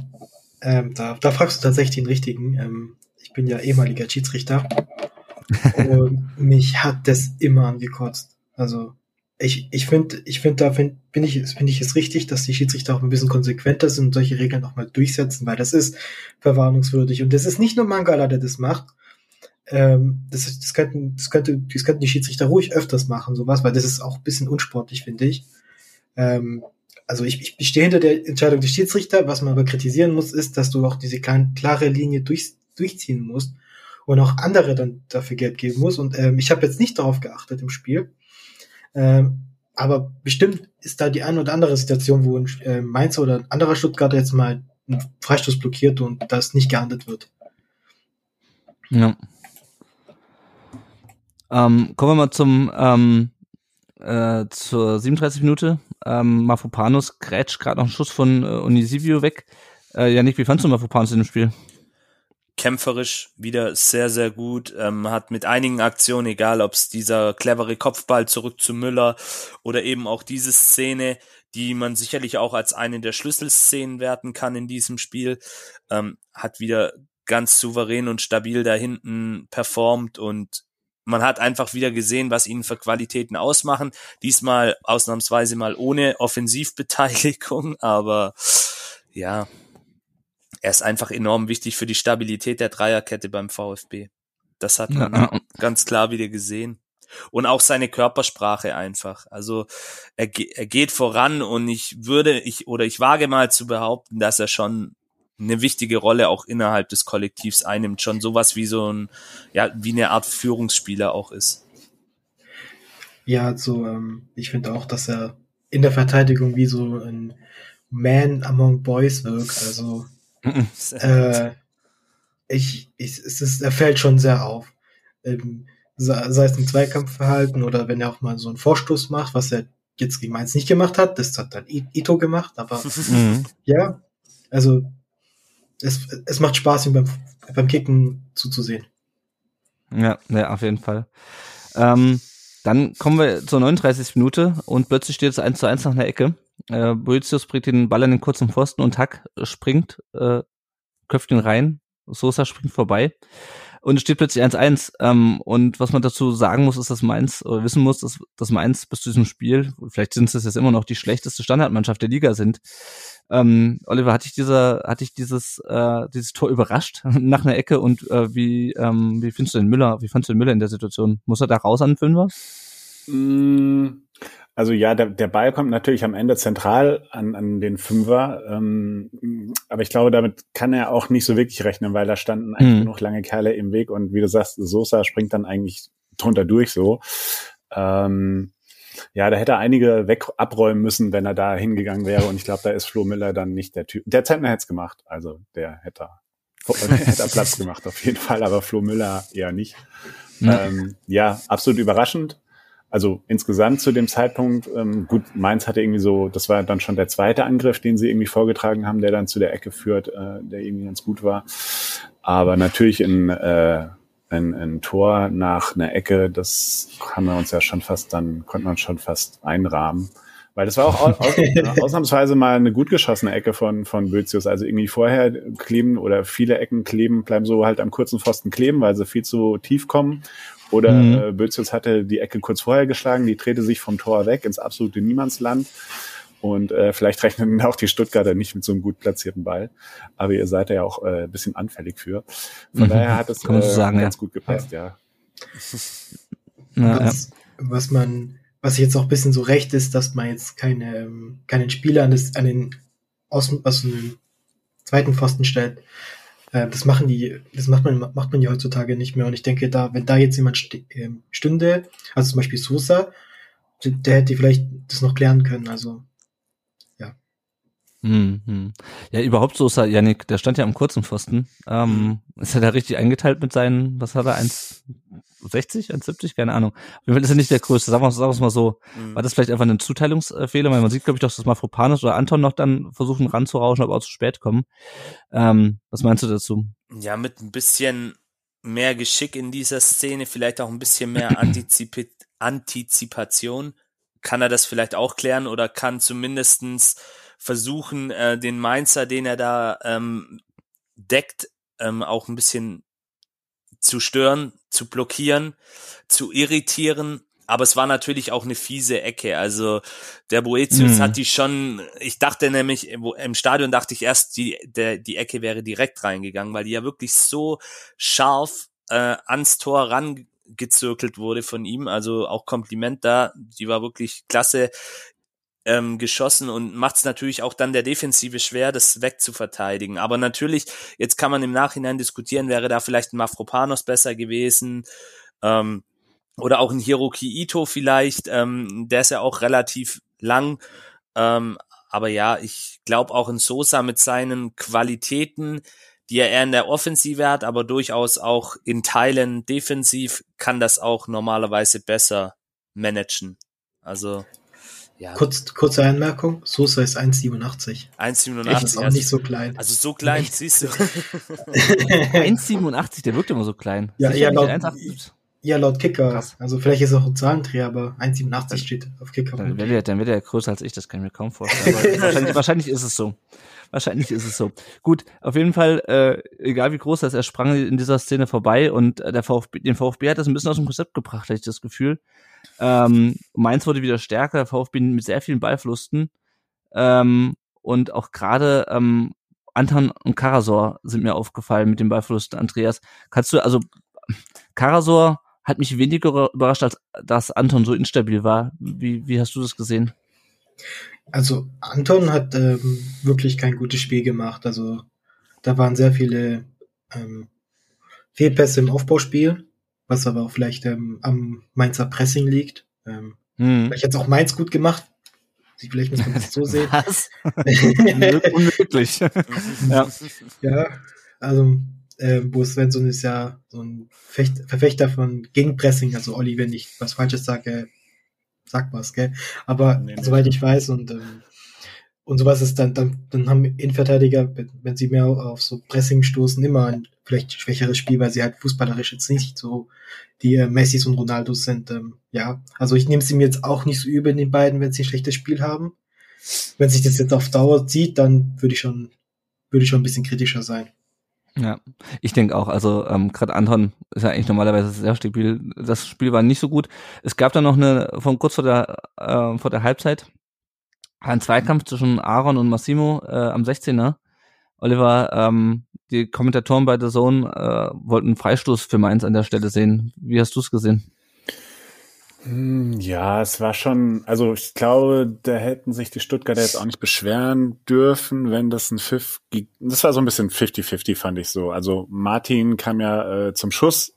ähm, da, da fragst du tatsächlich den richtigen. Ähm, ich bin ja ehemaliger Schiedsrichter *laughs* und mich hat das immer angekotzt. Also ich, ich finde, ich finde, da find, bin ich, finde ich es richtig, dass die Schiedsrichter auch ein bisschen konsequenter sind und solche Regeln auch mal durchsetzen, weil das ist verwarnungswürdig. Und das ist nicht nur Mangala, der das macht. Ähm, das, das, könnten, das, könnte, das könnten die Schiedsrichter ruhig öfters machen, sowas, weil das ist auch ein bisschen unsportlich, finde ich. Ähm, also ich, ich stehe hinter der Entscheidung des Schiedsrichter. Was man aber kritisieren muss, ist, dass du auch diese kleine, klare Linie durch, durchziehen musst und auch andere dann dafür Geld geben musst. Und ähm, ich habe jetzt nicht darauf geachtet im Spiel. Ähm, aber bestimmt ist da die eine oder andere Situation, wo ein äh, Mainzer oder ein anderer Stuttgarter jetzt mal einen Freistoß blockiert und das nicht geahndet wird. Ja. Ähm, kommen wir mal zum ähm, äh, zur 37 Minute. Ähm, Mafopanos grätscht gerade noch einen Schuss von äh, Unisivio weg. Äh, Janik, wie fandst du Mafopanos in dem Spiel? Kämpferisch wieder sehr, sehr gut, ähm, hat mit einigen Aktionen, egal ob es dieser clevere Kopfball zurück zu Müller oder eben auch diese Szene, die man sicherlich auch als eine der Schlüsselszenen werten kann in diesem Spiel, ähm, hat wieder ganz souverän und stabil da hinten performt und man hat einfach wieder gesehen, was ihnen für Qualitäten ausmachen. Diesmal ausnahmsweise mal ohne Offensivbeteiligung, *laughs* aber ja, er ist einfach enorm wichtig für die Stabilität der Dreierkette beim VfB. Das hat man ja. ganz klar wieder gesehen. Und auch seine Körpersprache einfach. Also er, er geht voran und ich würde, ich, oder ich wage mal zu behaupten, dass er schon eine wichtige Rolle auch innerhalb des Kollektivs einnimmt, schon sowas wie so ein, ja, wie eine Art Führungsspieler auch ist. Ja, also ähm, ich finde auch, dass er in der Verteidigung wie so ein Man among Boys wirkt. Also äh, ich, ich, es ist, er fällt schon sehr auf. Ähm, sei es im Zweikampfverhalten oder wenn er auch mal so einen Vorstoß macht, was er jetzt gegen Mainz nicht gemacht hat, das hat dann Ito gemacht, aber mhm. *laughs* ja, also es, es macht Spaß, ihm beim, beim Kicken zuzusehen. Ja, ja, auf jeden Fall. Ähm, dann kommen wir zur 39. Minute und plötzlich steht es 1 zu 1 nach einer Ecke. Äh, Boetius bringt den Ball an den kurzen Pfosten und Hack springt, äh, köpft ihn rein. Sosa springt vorbei und es steht plötzlich 1-1. Ähm, und was man dazu sagen muss, ist, dass Mainz, oder wissen muss, dass, dass Mainz bis zu diesem Spiel, vielleicht sind es jetzt immer noch die schlechteste Standardmannschaft der Liga sind. Ähm, Oliver, hatte ich dieser, hatte ich dieses, äh, dieses Tor überrascht *laughs* nach einer Ecke und äh, wie, ähm, wie findest du den Müller, wie fandst du den Müller in der Situation? Muss er da raus an Fünfer? Mm, also ja, der, der Ball kommt natürlich am Ende zentral an, an den Fünfer, ähm, aber ich glaube, damit kann er auch nicht so wirklich rechnen, weil da standen eigentlich mhm. noch lange Kerle im Weg und wie du sagst, Sosa springt dann eigentlich drunter durch so. Ähm, ja, da hätte er einige weg abräumen müssen, wenn er da hingegangen wäre. Und ich glaube, da ist Flo Miller dann nicht der Typ. Der Zentner hätte es gemacht. Also der hätte, *laughs* hätte Platz gemacht auf jeden Fall, aber Flo Miller eher nicht. Ähm, ja absolut überraschend also insgesamt zu dem Zeitpunkt, ähm, gut, Mainz hatte irgendwie so, das war dann schon der zweite Angriff, den sie irgendwie vorgetragen haben, der dann zu der Ecke führt, äh, der irgendwie ganz gut war. Aber natürlich in, äh, ein, ein Tor nach einer Ecke, das haben wir uns ja schon fast dann, konnten wir uns schon fast einrahmen. Weil das war auch aus, *laughs* ausnahmsweise mal eine gut geschossene Ecke von, von Bözius. Also irgendwie vorher kleben oder viele Ecken kleben, bleiben so halt am kurzen Pfosten kleben, weil sie viel zu tief kommen. Oder mhm. äh, Bözius hatte die Ecke kurz vorher geschlagen, die drehte sich vom Tor weg ins absolute Niemandsland. Und äh, vielleicht rechnen *laughs* auch die Stuttgarter nicht mit so einem gut platzierten Ball. Aber ihr seid ja auch äh, ein bisschen anfällig für. Von mhm. daher hat es äh, sagen, ganz ja. gut gepasst, ja. ja. Was, was man, was jetzt auch ein bisschen so recht ist, dass man jetzt keine, ähm, keinen Spieler an, das, an den Außen, aus dem zweiten Pfosten stellt, äh, das machen die, das macht man, macht man ja heutzutage nicht mehr. Und ich denke, da, wenn da jetzt jemand ähm, stünde, also zum Beispiel Sosa, der hätte vielleicht das noch klären können. Also ja. Hm, hm. Ja, überhaupt Sosa, Janik, der stand ja am kurzen Pfosten. Ähm, ist er da richtig eingeteilt mit seinen, was hat er, 1,60, 1,70, keine Ahnung. Auf jeden Fall ist er nicht der Größte, sagen wir es mal so. Mhm. War das vielleicht einfach ein Zuteilungsfehler? Weil man sieht, glaube ich, doch, dass Mafropanos oder Anton noch dann versuchen ranzurauschen, aber auch zu spät kommen. Ähm, was meinst du dazu? Ja, mit ein bisschen mehr Geschick in dieser Szene, vielleicht auch ein bisschen mehr Antizip Antizipation, kann er das vielleicht auch klären oder kann zumindestens versuchen, äh, den Mainzer, den er da ähm, deckt, ähm, auch ein bisschen zu stören, zu blockieren, zu irritieren. Aber es war natürlich auch eine fiese Ecke. Also der Boetius mhm. hat die schon, ich dachte nämlich, im Stadion dachte ich erst, die, der, die Ecke wäre direkt reingegangen, weil die ja wirklich so scharf äh, ans Tor rangezirkelt wurde von ihm. Also auch Kompliment da, die war wirklich klasse ähm, geschossen und macht es natürlich auch dann der Defensive schwer, das wegzuverteidigen. Aber natürlich, jetzt kann man im Nachhinein diskutieren, wäre da vielleicht ein Mafropanos besser gewesen. Ähm, oder auch ein Hiroki Ito vielleicht, ähm, der ist ja auch relativ lang. Ähm, aber ja, ich glaube auch in Sosa mit seinen Qualitäten, die er eher in der Offensive hat, aber durchaus auch in Teilen defensiv, kann das auch normalerweise besser managen. Also ja. Kurz, kurze Einmerkung, Sosa ist 1,87. 1,87. Ist auch nicht so klein. Also so klein, nicht. siehst du. *laughs* 1,87, der wirkt immer so klein. Ja, ja, laut, ja, laut Kicker. Krass. Also vielleicht ist er auch ein Zahlendreher, aber 1,87 steht auf Kicker. Dann wird, er, dann wird er größer als ich, das kann ich mir kaum vorstellen. *laughs* wahrscheinlich, wahrscheinlich ist es so. Wahrscheinlich ist es so. Gut, auf jeden Fall, äh, egal wie groß er ist, er sprang in dieser Szene vorbei und äh, der VfB, den VfB hat das ein bisschen aus dem Konzept gebracht, hatte ich das Gefühl. Ähm, Mainz wurde wieder stärker, VfB mit sehr vielen Ballflusten. Ähm, und auch gerade ähm, Anton und Karasor sind mir aufgefallen mit dem Ballverlust. Andreas, kannst du, also Karasor hat mich weniger überrascht, als dass Anton so instabil war. Wie, wie hast du das gesehen? Also Anton hat ähm, wirklich kein gutes Spiel gemacht. Also da waren sehr viele ähm, Fehlpässe im Aufbauspiel, was aber auch vielleicht ähm, am Mainzer Pressing liegt. Ähm, hm. Vielleicht hat es auch Mainz gut gemacht. Vielleicht muss man das so sehen. *laughs* Was? Unmöglich. *laughs* ja. ja, also äh, Bo Svensson ist ja so ein Fecht Verfechter von Gegenpressing, also Olli, wenn ich was Falsches sage, sag was, gell? Aber nee, soweit ich weiß und ähm, und sowas ist dann, dann, dann haben Innenverteidiger, wenn sie mehr auf so Pressing stoßen, immer ein vielleicht schwächeres Spiel, weil sie halt fußballerisch jetzt nicht so die äh, Messis und Ronaldos sind. Ähm, ja, also ich nehme sie mir jetzt auch nicht so übel in den beiden, wenn sie ein schlechtes Spiel haben. Wenn sich das jetzt auf Dauer zieht, dann würde ich schon, würde ich schon ein bisschen kritischer sein. Ja, ich denke auch. Also ähm, gerade Anton ist ja eigentlich normalerweise sehr stabil. Das Spiel war nicht so gut. Es gab dann noch eine von kurz vor der äh, vor der Halbzeit ein Zweikampf zwischen Aaron und Massimo äh, am 16er. Oliver, ähm, die Kommentatoren bei der Zone äh, wollten einen Freistoß für Mainz an der Stelle sehen. Wie hast du es gesehen? Hm, ja, es war schon, also ich glaube, da hätten sich die Stuttgarter jetzt auch nicht beschweren dürfen, wenn das ein Pfiff, das war so ein bisschen 50-50, fand ich so. Also Martin kam ja äh, zum Schuss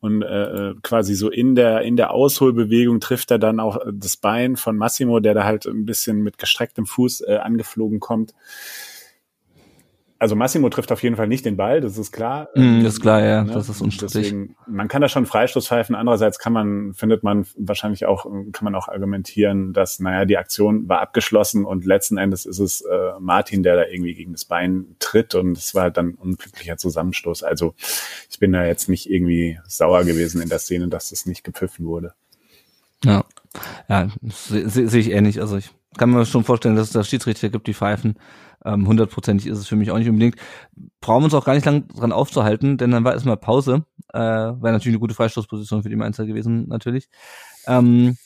und äh, äh, quasi so in der in der Ausholbewegung trifft er dann auch das Bein von Massimo, der da halt ein bisschen mit gestrecktem Fuß äh, angeflogen kommt also Massimo trifft auf jeden Fall nicht den Ball, das ist klar. Mm, das ist klar, ja, ne? das ist unstrittig. Deswegen, man kann da schon Freistoß pfeifen. Andererseits kann man, findet man wahrscheinlich auch, kann man auch argumentieren, dass, naja, die Aktion war abgeschlossen und letzten Endes ist es äh, Martin, der da irgendwie gegen das Bein tritt und es war halt dann ein unglücklicher Zusammenstoß. Also ich bin da jetzt nicht irgendwie sauer gewesen in der Szene, dass das nicht gepfiffen wurde. Ja, ja, sehe seh ich ähnlich. Also ich kann mir schon vorstellen, dass es da Schiedsrichter gibt, die pfeifen. Ähm, hundertprozentig ist es für mich auch nicht unbedingt. Brauchen wir uns auch gar nicht lang dran aufzuhalten, denn dann war erstmal Pause. Äh, Wäre natürlich eine gute Freistoßposition für die Mainzer gewesen, natürlich. Ähm,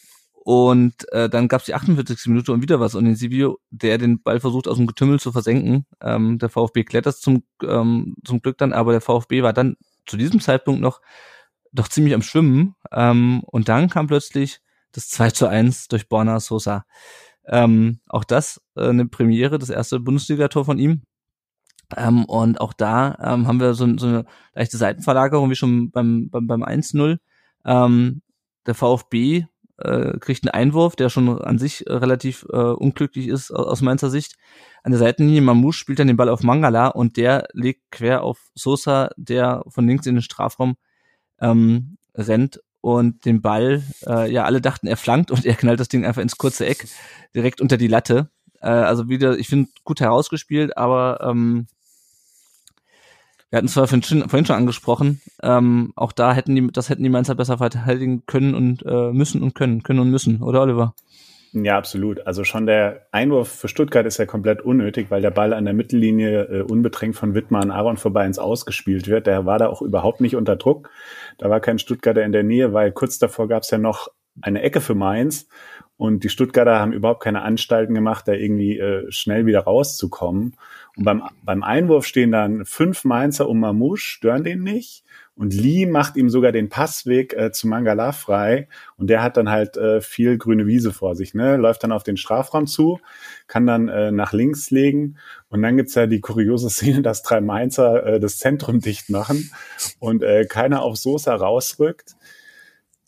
und äh, dann gab es die 48. Minute und wieder was und den Sivio, der den Ball versucht aus dem Getümmel zu versenken. Ähm, der VfB klettert zum, ähm, zum Glück dann, aber der VfB war dann zu diesem Zeitpunkt noch doch ziemlich am Schwimmen. Ähm, und dann kam plötzlich das 2 zu 1 durch Borna Sosa. Ähm, auch das äh, eine Premiere, das erste Bundesligator von ihm. Ähm, und auch da ähm, haben wir so, so eine leichte Seitenverlagerung wie schon beim, beim, beim 1-0. Ähm, der VfB äh, kriegt einen Einwurf, der schon an sich äh, relativ äh, unglücklich ist aus, aus Mainzer Sicht. An der Seitenlinie Mamouche spielt dann den Ball auf Mangala und der legt quer auf Sosa, der von links in den Strafraum ähm, rennt und den Ball, äh, ja, alle dachten, er flankt und er knallt das Ding einfach ins kurze Eck, direkt unter die Latte. Äh, also wieder, ich finde, gut herausgespielt, aber ähm, wir hatten es zwar vorhin, vorhin schon angesprochen, ähm, auch da hätten die, das hätten die Mainzer besser verteidigen können und äh, müssen und können, können und müssen, oder Oliver? Ja, absolut. Also schon der Einwurf für Stuttgart ist ja komplett unnötig, weil der Ball an der Mittellinie äh, unbedrängt von Wittmer an Aaron vorbei ins Ausgespielt wird. Der war da auch überhaupt nicht unter Druck. Da war kein Stuttgarter in der Nähe, weil kurz davor gab es ja noch eine Ecke für Mainz und die Stuttgarter haben überhaupt keine Anstalten gemacht, da irgendwie äh, schnell wieder rauszukommen. Und beim, beim Einwurf stehen dann fünf Mainzer um Mamouche, stören den nicht. Und Lee macht ihm sogar den Passweg äh, zu Mangala frei. Und der hat dann halt äh, viel grüne Wiese vor sich, ne? Läuft dann auf den Strafraum zu, kann dann äh, nach links legen. Und dann gibt's ja die kuriose Szene, dass drei Mainzer äh, das Zentrum dicht machen und äh, keiner auf Sosa rausrückt.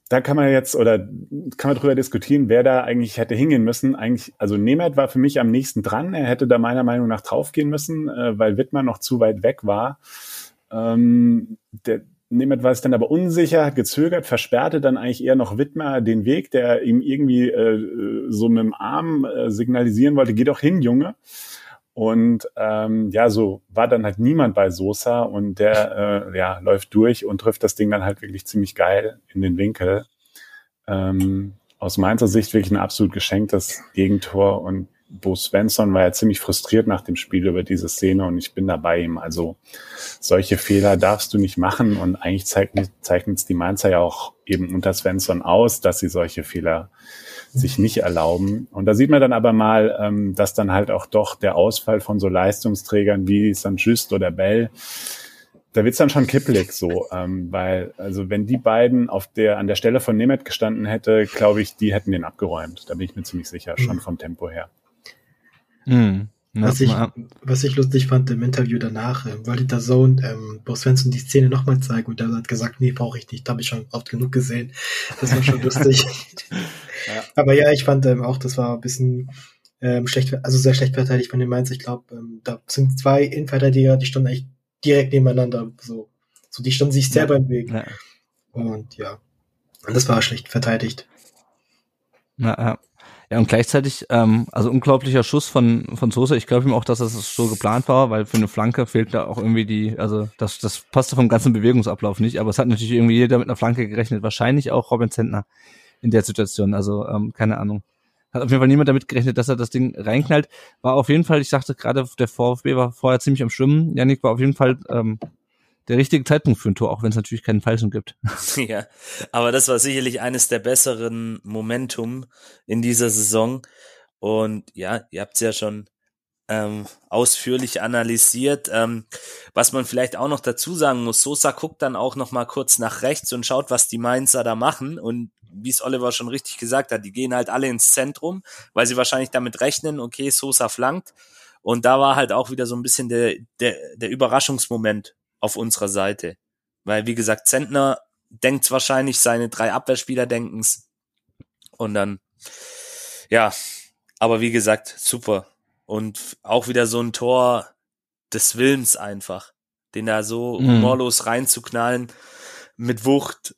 Da kann man jetzt oder kann man drüber diskutieren, wer da eigentlich hätte hingehen müssen. Eigentlich, also Nemeth war für mich am nächsten dran. Er hätte da meiner Meinung nach draufgehen müssen, äh, weil Wittmann noch zu weit weg war. Ähm, der, Nemeth war es dann aber unsicher, gezögert, versperrte dann eigentlich eher noch Wittmer den Weg, der ihm irgendwie äh, so mit dem Arm äh, signalisieren wollte, geh doch hin, Junge. Und ähm, ja, so war dann halt niemand bei Sosa und der äh, ja, läuft durch und trifft das Ding dann halt wirklich ziemlich geil in den Winkel. Ähm, aus meiner Sicht wirklich ein absolut geschenktes Gegentor und Bo Svensson war ja ziemlich frustriert nach dem Spiel über diese Szene und ich bin da bei ihm. Also solche Fehler darfst du nicht machen und eigentlich zeichnet, zeichnet es die Mainzer ja auch eben unter Svensson aus, dass sie solche Fehler sich nicht erlauben. Und da sieht man dann aber mal, ähm, dass dann halt auch doch der Ausfall von so Leistungsträgern wie St. Just oder Bell da wird's dann schon kippelig so, ähm, weil, also wenn die beiden auf der, an der Stelle von Nemeth gestanden hätte, glaube ich, die hätten den abgeräumt. Da bin ich mir ziemlich sicher, schon vom Tempo her. Hm. Na, Was ich, was ich lustig fand im Interview danach, ähm, wollte der Sohn ähm, Bo Svensson die Szene nochmal zeigen und der hat gesagt, nee, brauche ich nicht, habe ich schon oft genug gesehen. Das war schon *laughs* lustig. Aber ja, ich fand ähm, auch, das war ein bisschen ähm, schlecht, also sehr schlecht verteidigt von den Mainz. Ich glaube, ähm, da sind zwei Innenverteidiger, die standen eigentlich direkt nebeneinander. So, so die standen sich selber im Weg. na, Und ja, und das war schlecht verteidigt. na, ja. Ja, und gleichzeitig, ähm, also unglaublicher Schuss von, von Sosa. Ich glaube ihm auch, dass das so geplant war, weil für eine Flanke fehlt da auch irgendwie die, also das, das passte vom ganzen Bewegungsablauf nicht, aber es hat natürlich irgendwie jeder mit einer Flanke gerechnet. Wahrscheinlich auch Robin Zentner in der Situation. Also, ähm, keine Ahnung. Hat auf jeden Fall niemand damit gerechnet, dass er das Ding reinknallt. War auf jeden Fall, ich sagte gerade, der VfB war vorher ziemlich am Schwimmen. Janik war auf jeden Fall ähm, der richtige Zeitpunkt für ein Tor, auch wenn es natürlich keinen Falschen gibt. *laughs* Ja, aber das war sicherlich eines der besseren Momentum in dieser Saison. Und ja, ihr habt es ja schon ähm, ausführlich analysiert. Ähm, was man vielleicht auch noch dazu sagen muss, Sosa guckt dann auch noch mal kurz nach rechts und schaut, was die Mainzer da machen. Und wie es Oliver schon richtig gesagt hat, die gehen halt alle ins Zentrum, weil sie wahrscheinlich damit rechnen, okay, Sosa flankt. Und da war halt auch wieder so ein bisschen der, der, der Überraschungsmoment auf unserer Seite. Weil, wie gesagt, Zentner denkt's wahrscheinlich, seine drei Abwehrspieler denken's. Und dann, ja, aber wie gesagt, super. Und auch wieder so ein Tor des Willens einfach, den da so Mhm. humorlos reinzuknallen mit Wucht.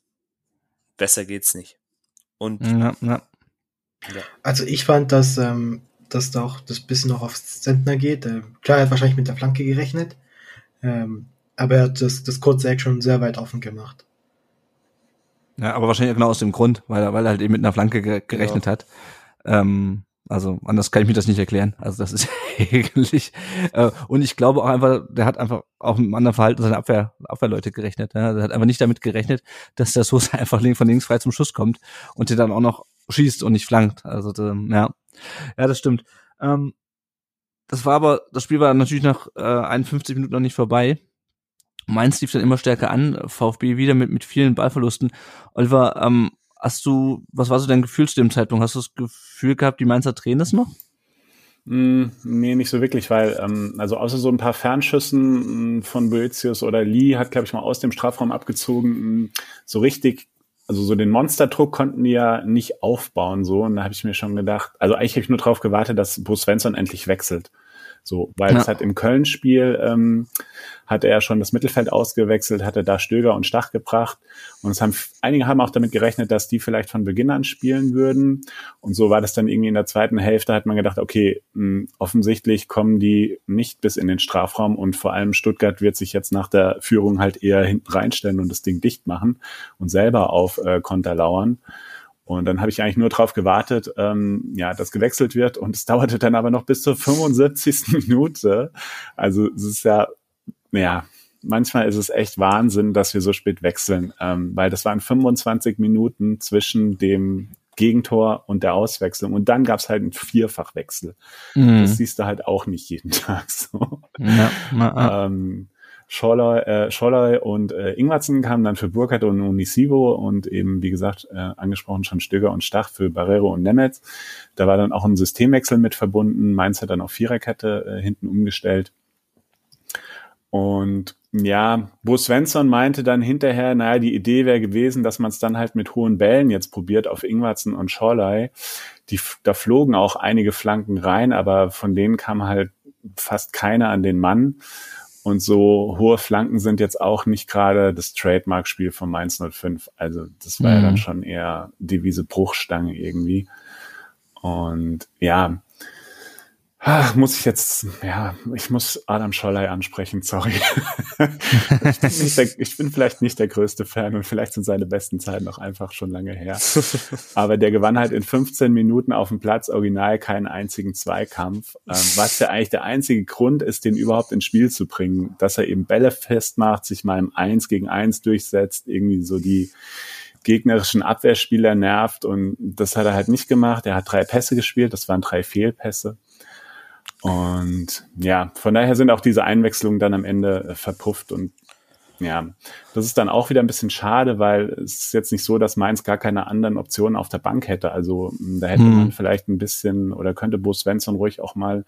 Besser geht's nicht. Und Ja, ja. Also ich fand, dass, ähm, dass da auch das bisschen noch aufs Zentner geht. Äh, klar, er hat wahrscheinlich mit der Flanke gerechnet, ähm, aber er hat das, das kurze Eck schon sehr weit offen gemacht. Ja, aber wahrscheinlich genau aus dem Grund, weil er, weil er halt eben mit einer Flanke ge gerechnet hat. Ähm, also anders kann ich mir das nicht erklären. Also das ist *laughs* eigentlich. Äh, und ich glaube auch einfach, der hat einfach auch mit einem anderen Verhalten seiner Abwehr, Abwehrleute gerechnet. Ja? Der hat einfach nicht damit gerechnet, dass der Sosa *laughs* einfach von links frei zum Schuss kommt und der dann auch noch schießt und nicht flankt. Also ähm, ja, ja, das stimmt. Ähm, das war aber, das Spiel war natürlich nach äh, 51 Minuten noch nicht vorbei. Mainz lief dann immer stärker an, VfB wieder mit, mit vielen Ballverlusten. Oliver, ähm, hast du, was war so dein Gefühl zu dem Zeitpunkt? Hast du das Gefühl gehabt, die Mainzer drehen es noch? Mm, nee, nicht so wirklich, weil, ähm, also außer so ein paar Fernschüssen mm, von Boetius oder Lee hat, glaube ich, mal aus dem Strafraum abgezogen, mm, so richtig, also so den Monsterdruck konnten die ja nicht aufbauen, so, und da habe ich mir schon gedacht, also eigentlich habe ich nur darauf gewartet, dass Bo Svensson endlich wechselt. So, weil Ja. es hat im Köln-Spiel ähm, hat er schon das Mittelfeld ausgewechselt, hatte da Stöger und Stach gebracht. Und es haben einige haben auch damit gerechnet, dass die vielleicht von Beginn an spielen würden. Und so war das dann irgendwie in der zweiten Hälfte, hat man gedacht, okay, mh, offensichtlich kommen die nicht bis in den Strafraum und vor allem Stuttgart wird sich jetzt nach der Führung halt eher hinten reinstellen und das Ding dicht machen und selber auf äh, Konter lauern. Und dann habe ich eigentlich nur darauf gewartet, ähm, ja, dass gewechselt wird. Und es dauerte dann aber noch bis zur 75. *laughs* Minute. Also es ist ja, ja, manchmal ist es echt Wahnsinn, dass wir so spät wechseln, ähm, weil das waren 25 Minuten zwischen dem Gegentor und der Auswechslung. Und dann gab es halt einen Vierfachwechsel. Mhm. Das siehst du halt auch nicht jeden *laughs* Tag so. Ja, na, ah. Ähm, Schorloy, äh, Schorloy und äh, Ingwertsen kamen dann für Burkhardt und Unisivo und eben, wie gesagt, äh, angesprochen schon Stöger und Stach für Barrero und Nemetz. Da war dann auch ein Systemwechsel mit verbunden. Mainz hat dann auf Viererkette äh, hinten umgestellt. Und ja, Bo Svensson meinte dann hinterher, naja, die Idee wäre gewesen, dass man es dann halt mit hohen Bällen jetzt probiert auf Ingwertsen und Schorley. Die, da flogen auch einige Flanken rein, aber von denen kam halt fast keiner an den Mann. Und so hohe Flanken sind jetzt auch nicht gerade das Trademark-Spiel von Mainz 05. Also das war ja Mhm. dann schon eher Devise Bruchstange irgendwie. Und ja, ah, muss ich jetzt, ja, ich muss Adam Scholley ansprechen, sorry. *laughs* ich, bin nicht der, ich bin vielleicht nicht der größte Fan und vielleicht sind seine besten Zeiten auch einfach schon lange her. *laughs* Aber der gewann halt in 15 Minuten auf dem Platz original keinen einzigen Zweikampf, ähm, was ja eigentlich der einzige Grund ist, den überhaupt ins Spiel zu bringen, dass er eben Bälle festmacht, sich mal im Eins gegen Eins durchsetzt, irgendwie so die gegnerischen Abwehrspieler nervt und das hat er halt nicht gemacht. Er hat drei Pässe gespielt, das waren drei Fehlpässe. Und ja, von daher sind auch diese Einwechslungen dann am Ende äh, verpufft und Ja, das ist dann auch wieder ein bisschen schade, weil es ist jetzt nicht so, dass Mainz gar keine anderen Optionen auf der Bank hätte. Also da hätte hm. man vielleicht ein bisschen oder könnte Bo Svensson ruhig auch mal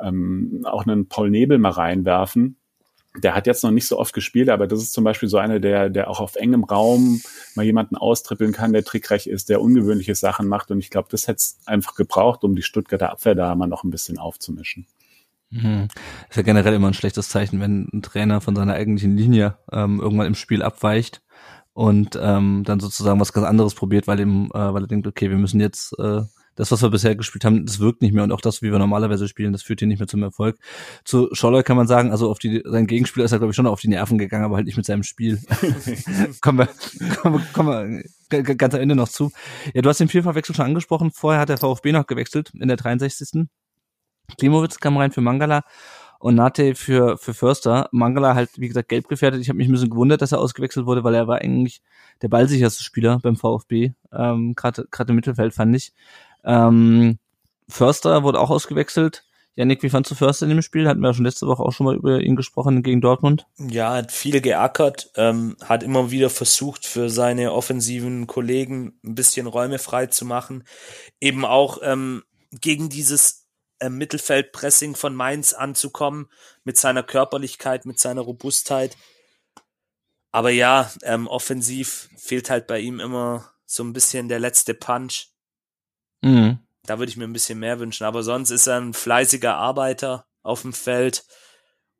ähm, auch einen Paul Nebel mal reinwerfen. Der hat jetzt noch nicht so oft gespielt, aber das ist zum Beispiel so einer, der, der auch auf engem Raum mal jemanden austrippeln kann, der trickreich ist, der ungewöhnliche Sachen macht. Und ich glaube, das hätte es einfach gebraucht, um die Stuttgarter Abwehr da mal noch ein bisschen aufzumischen. Mhm. Ist ja generell immer ein schlechtes Zeichen, wenn ein Trainer von seiner eigentlichen Linie ähm, irgendwann im Spiel abweicht und ähm, dann sozusagen was ganz anderes probiert, weil ihm, äh, weil er denkt, okay, wir müssen jetzt äh, das, was wir bisher gespielt haben, das wirkt nicht mehr und auch das, wie wir normalerweise spielen, das führt hier nicht mehr zum Erfolg. Zu Scholler kann man sagen, also auf die, sein Gegenspieler ist er, glaube ich, schon auf die Nerven gegangen, aber halt nicht mit seinem Spiel. *laughs* kommen wir, kommen wir, kommen wir ganz am Ende noch zu. Ja, du hast den Vielfachwechsel schon angesprochen. Vorher hat der VfB noch gewechselt in der 63. Klimowitz kam rein für Mangala und Nate für, für Förster. Mangala halt, wie gesagt, gelb gefährdet. Ich habe mich ein bisschen gewundert, dass er ausgewechselt wurde, weil er war eigentlich der ballsicherste Spieler beim VfB, ähm, gerade im Mittelfeld, fand ich. Ähm, Förster wurde auch ausgewechselt. Janik, wie fandst du Förster in dem Spiel? Hatten wir ja schon letzte Woche auch schon mal über ihn gesprochen gegen Dortmund. Ja, hat viel geackert, ähm, hat immer wieder versucht, für seine offensiven Kollegen ein bisschen Räume frei zu machen. Eben auch ähm, gegen dieses äh, Mittelfeldpressing von Mainz anzukommen, mit seiner Körperlichkeit, mit seiner Robustheit. Aber ja, ähm, offensiv fehlt halt bei ihm immer so ein bisschen der letzte Punch. Mhm. Da würde ich mir ein bisschen mehr wünschen. Aber sonst ist er ein fleißiger Arbeiter auf dem Feld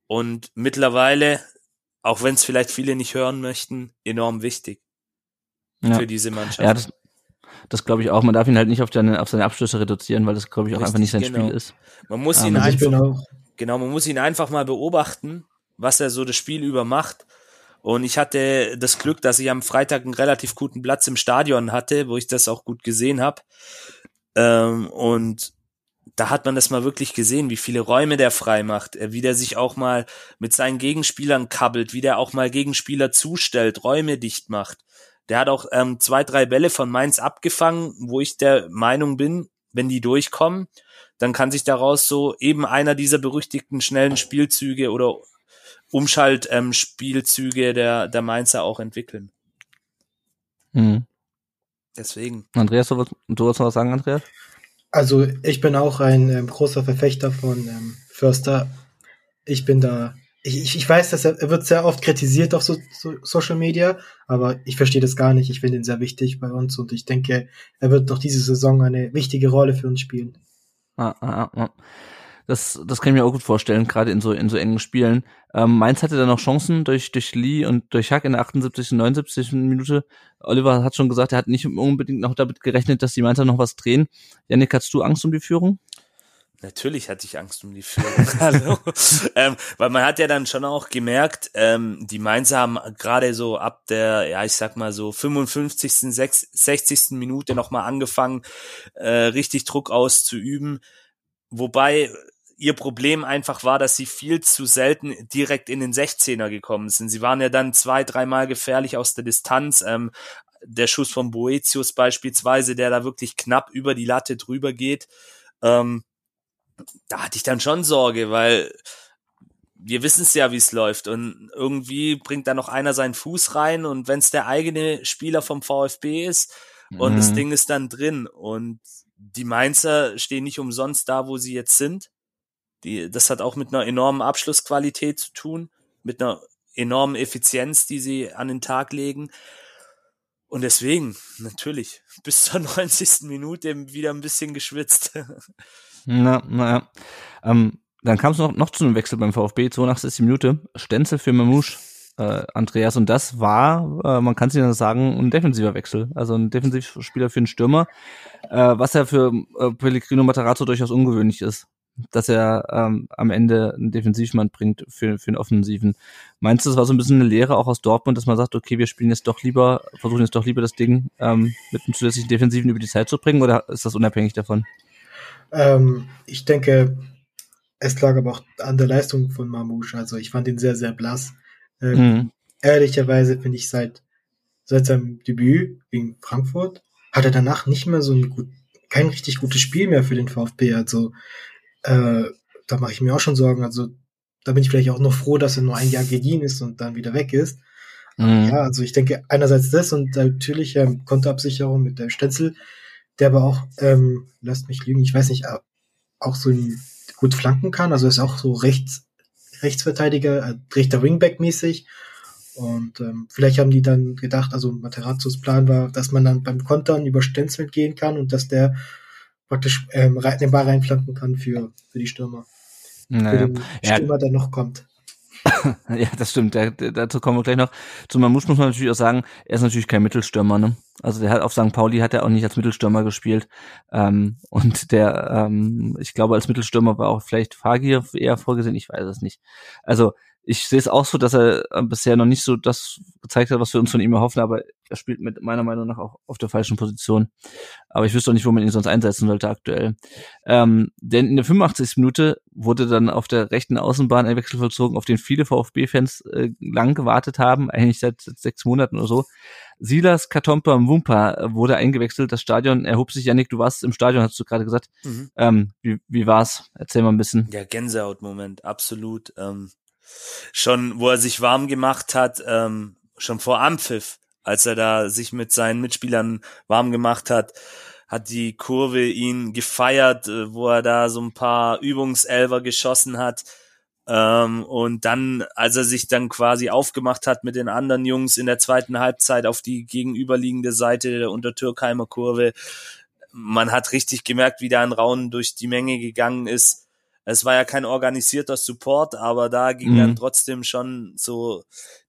und mittlerweile, auch wenn es vielleicht viele nicht hören möchten, enorm wichtig ja. für diese Mannschaft. Ja, das, das glaube ich auch. Man darf ihn halt nicht auf seine, auf seine Abschlüsse reduzieren, weil das, glaube ich, auch Richtig, einfach nicht sein genau. Spiel ist. Man muss ihn einfach, genau, man muss ihn einfach mal beobachten, was er so das Spiel über macht. Und ich hatte das Glück, dass ich am Freitag einen relativ guten Platz im Stadion hatte, wo ich das auch gut gesehen habe. Ähm, und da hat man das mal wirklich gesehen, wie viele Räume der frei macht, äh, wie der sich auch mal mit seinen Gegenspielern kabbelt, wie der auch mal Gegenspieler zustellt, Räume dicht macht. Der hat auch ähm, zwei, drei Bälle von Mainz abgefangen, wo ich der Meinung bin, wenn die durchkommen, dann kann sich daraus so eben einer dieser berüchtigten schnellen Spielzüge oder Umschaltspielzüge ähm, der, der Mainzer auch entwickeln. Mhm. Deswegen. Andreas, du, du wolltest noch was sagen, Andreas? Also ich bin auch ein ähm, großer Verfechter von ähm, Förster. Ich bin da ich, ich weiß, dass er, er wird sehr oft kritisiert auf so, so Social Media, aber ich verstehe das gar nicht. Ich finde ihn sehr wichtig bei uns und ich denke, er wird doch diese Saison eine wichtige Rolle für uns spielen. Ah, ah, ah. Das, das kann ich mir auch gut vorstellen, gerade in so, in so engen Spielen. Ähm, Mainz hatte dann noch Chancen durch, durch Lee und durch Hack in der 78. und 79. Minute. Oliver hat schon gesagt, er hat nicht unbedingt noch damit gerechnet, dass die Mainzer noch was drehen. Janik, hast du Angst um die Führung? Natürlich hatte ich Angst um die Führung. *laughs* Hallo. ähm, weil man hat ja dann schon auch gemerkt, ähm, die Mainzer haben gerade so ab der, ja, ich sag mal so 55., 60. Minute nochmal angefangen, äh, richtig Druck auszuüben. Wobei ihr Problem einfach war, dass sie viel zu selten direkt in den 16er gekommen sind. Sie waren ja dann zwei, dreimal gefährlich aus der Distanz. Ähm, der Schuss von Boetius beispielsweise, der da wirklich knapp über die Latte drüber geht. Ähm, da hatte ich dann schon Sorge, weil wir wissen es ja, wie es läuft. Und irgendwie bringt da noch einer seinen Fuß rein und wenn es der eigene Spieler vom VfB ist und mhm. das Ding ist dann drin und die Mainzer stehen nicht umsonst da, wo sie jetzt sind. Die, das hat auch mit einer enormen Abschlussqualität zu tun, mit einer enormen Effizienz, die sie an den Tag legen. Und deswegen, natürlich, *laughs* bis zur 90. Minute wieder ein bisschen geschwitzt. *laughs* Na, naja. Ähm, dann kam es noch, noch zu einem Wechsel beim VfB, 82. Minute. Stenzel für Mamouche, äh, Andreas. Und das war, äh, man kann es ja sagen, ein defensiver Wechsel. Also ein Defensivspieler für einen Stürmer, äh, was ja für äh, Pellegrino Matarazzo durchaus ungewöhnlich ist. Dass er ähm, am Ende einen Defensivmann bringt für, für einen Offensiven. Meinst du, das war so ein bisschen eine Lehre auch aus Dortmund, dass man sagt, okay, wir spielen jetzt doch lieber, versuchen jetzt doch lieber das Ding ähm, mit einem zusätzlichen Defensiven über die Zeit zu bringen, oder ist das unabhängig davon? Ähm, ich denke, es lag aber auch an der Leistung von Mamouche. Also ich fand ihn sehr, sehr blass. Ähm, mhm. Ehrlicherweise finde ich seit, seit seinem Debüt gegen Frankfurt hat er danach nicht mehr so ein gut, kein richtig gutes Spiel mehr für den VfB. Also äh, da mache ich mir auch schon Sorgen. Also da bin ich vielleicht auch noch froh, dass er nur ein Jahr geliehen ist und dann wieder weg ist. Mhm. Ja, also ich denke einerseits das und natürlich ähm, Kontoabsicherung mit der Stenzel, der aber auch, ähm, lasst mich lügen, ich weiß nicht, auch so gut flanken kann, also ist auch so rechts, Rechtsverteidiger, äh, rechter Wingback mäßig. Und ähm, vielleicht haben die dann gedacht, also Materazzos Plan war, dass man dann beim Kontern über Stenzel gehen kann und dass der praktisch ähm, den Ball reinflanken kann für, für die Stürmer. Naja. Für den Ja. Stürmer, der noch kommt. *laughs* Ja, das stimmt. Der, dazu kommen wir gleich noch. Zu Mamouche muss man natürlich auch sagen, er ist natürlich kein Mittelstürmer. Ne? Also der hat auf St. Pauli hat er auch nicht als Mittelstürmer gespielt. Ähm, und der, ähm, ich glaube, als Mittelstürmer war auch vielleicht Fagir eher vorgesehen. Ich weiß es nicht. Also ich sehe es auch so, dass er äh, bisher noch nicht so das gezeigt hat, was wir uns von ihm erhoffen, aber er spielt mit meiner Meinung nach auch auf der falschen Position. Aber ich wüsste auch nicht, wo man ihn sonst einsetzen sollte aktuell. Ähm, denn in der 85. Minute wurde dann auf der rechten Außenbahn ein Wechsel vollzogen, auf den viele VfB-Fans äh, lang gewartet haben, eigentlich seit, seit sechs Monaten oder so. Silas Katompa Mwumpa äh, wurde eingewechselt. Das Stadion erhob sich. Janik, du warst im Stadion, hast du gerade gesagt. Mhm. Ähm, wie, wie war's? Erzähl mal ein bisschen. Ja, Gänsehaut-Moment, absolut. Ähm, schon, wo er sich warm gemacht hat, ähm, schon vor Ampfiff, als er da sich mit seinen Mitspielern warm gemacht hat, hat die Kurve ihn gefeiert, äh, wo er da so ein paar Übungselver geschossen hat. Ähm, und dann, als er sich dann quasi aufgemacht hat mit den anderen Jungs in der zweiten Halbzeit auf die gegenüberliegende Seite der Untertürkheimer Kurve, man hat richtig gemerkt, wie da ein Raunen durch die Menge gegangen ist. Es war ja kein organisierter Support, aber da ging Mhm. dann trotzdem schon so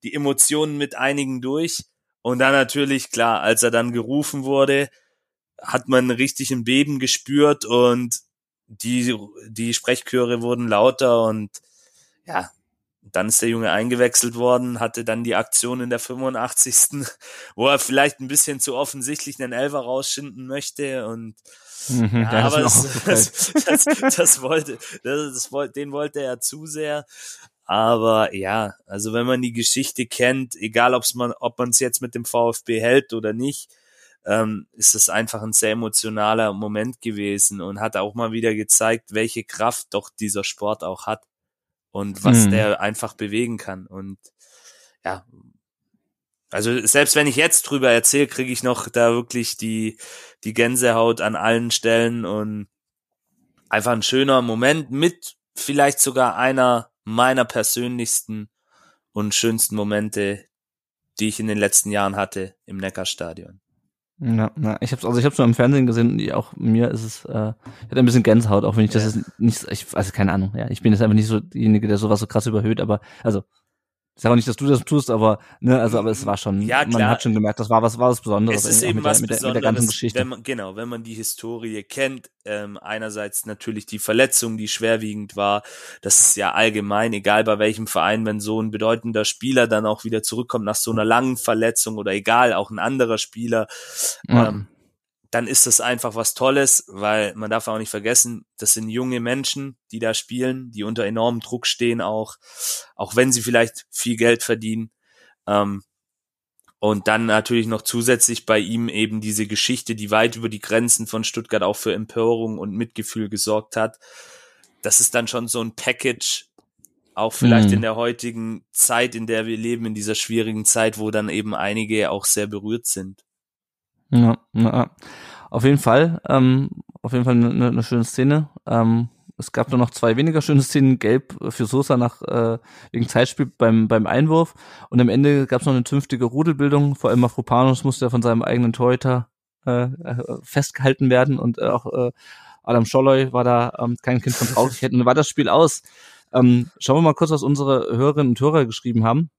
die Emotionen mit einigen durch. Und dann natürlich, klar, als er dann gerufen wurde, hat man richtig ein Beben gespürt und die, die Sprechchöre wurden lauter und ja, dann ist der Junge eingewechselt worden, hatte dann die Aktion in der 85. *laughs* wo er vielleicht ein bisschen zu offensichtlich einen Elfer rausschinden möchte und Mhm, ja, das aber *laughs* das, das, das, das wollte, das, das wollte, den wollte er zu sehr. Aber ja, also wenn man die Geschichte kennt, egal ob's man, ob man es jetzt mit dem VfB hält oder nicht, ähm, ist es einfach ein sehr emotionaler Moment gewesen und hat auch mal wieder gezeigt, welche Kraft doch dieser Sport auch hat und was Mhm. der einfach bewegen kann. Und ja, also selbst wenn ich jetzt drüber erzähle, kriege ich noch da wirklich die, die Gänsehaut an allen Stellen und einfach ein schöner Moment mit vielleicht sogar einer meiner persönlichsten und schönsten Momente, die ich in den letzten Jahren hatte im Neckarstadion. Ja, na, ich hab's, also ich hab's nur im Fernsehen gesehen und auch mir ist es, äh, ich hatte ein bisschen Gänsehaut, auch wenn ich das Ja. jetzt nicht, ich, also keine Ahnung, ja, ich bin jetzt einfach nicht so derjenige, der sowas so krass überhöht, aber, also, ich sage auch nicht, dass du das tust, aber, ne, also, aber es war schon, Ja, man hat schon gemerkt, das war was, war was Besonderes. Es ist eben mit der, was mit der, Besonderes, mit der ganzen Geschichte. wenn man, genau, wenn man die Historie kennt, ähm, einerseits natürlich die Verletzung, die schwerwiegend war, das ist ja allgemein, egal bei welchem Verein, wenn so ein bedeutender Spieler dann auch wieder zurückkommt nach so einer langen Verletzung oder egal, auch ein anderer Spieler, ähm, dann ist das einfach was Tolles, weil man darf auch nicht vergessen, das sind junge Menschen, die da spielen, die unter enormem Druck stehen auch, auch wenn sie vielleicht viel Geld verdienen. Ähm, und dann natürlich noch zusätzlich bei ihm eben diese Geschichte, die weit über die Grenzen von Stuttgart auch für Empörung und Mitgefühl gesorgt hat. Das ist dann schon so ein Package, auch vielleicht Mhm. in der heutigen Zeit, in der wir leben, in dieser schwierigen Zeit, wo dann eben einige auch sehr berührt sind. Ja, ja. Auf jeden Fall, ähm, auf jeden Fall eine, eine schöne Szene. Ähm, es gab nur noch zwei weniger schöne Szenen, gelb für Sosa nach äh, wegen Zeitspiel beim beim Einwurf und am Ende gab es noch eine zünftige Rudelbildung. Vor allem Mafropanos musste ja von seinem eigenen Torhüter äh, festgehalten werden und äh, auch äh, Adam Scholloy war da ähm, kein Kind von *laughs* Traurigkeit und war das Spiel aus. Ähm, schauen wir mal kurz, was unsere Hörerinnen und Hörer geschrieben haben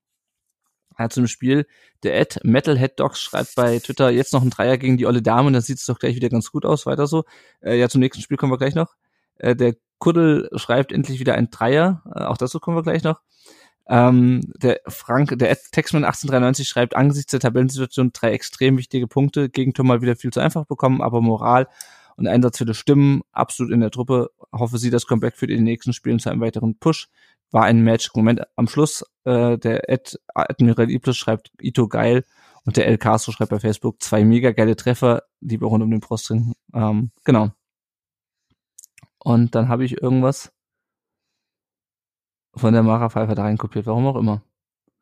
äh, zum Spiel. Der Ed Metalhead Dogs schreibt bei Twitter jetzt noch ein Dreier gegen die olle Dame, dann sieht's doch gleich wieder ganz gut aus, weiter so. Äh, ja, zum nächsten Spiel kommen wir gleich noch. Äh, der Kuddel schreibt endlich wieder ein Dreier, äh, auch dazu kommen wir gleich noch. Ähm, der Frank, der Ed Texman 1893 schreibt angesichts der Tabellensituation drei extrem wichtige Punkte. Gegentor mal wieder viel zu einfach bekommen, aber Moral und Einsatz für das Stimmen absolut in der Truppe. Hoffe sie das Comeback für die nächsten Spielen zu einem weiteren Push. War ein Match-Moment am Schluss. Äh, der Ed Admiral Iblis schreibt Ito geil und der El Castro schreibt bei Facebook zwei mega geile Treffer, lieber rund um den Brustring. Ähm, genau. Und dann habe ich irgendwas. von der Mara Pfeiffer da reinkopiert, warum auch immer.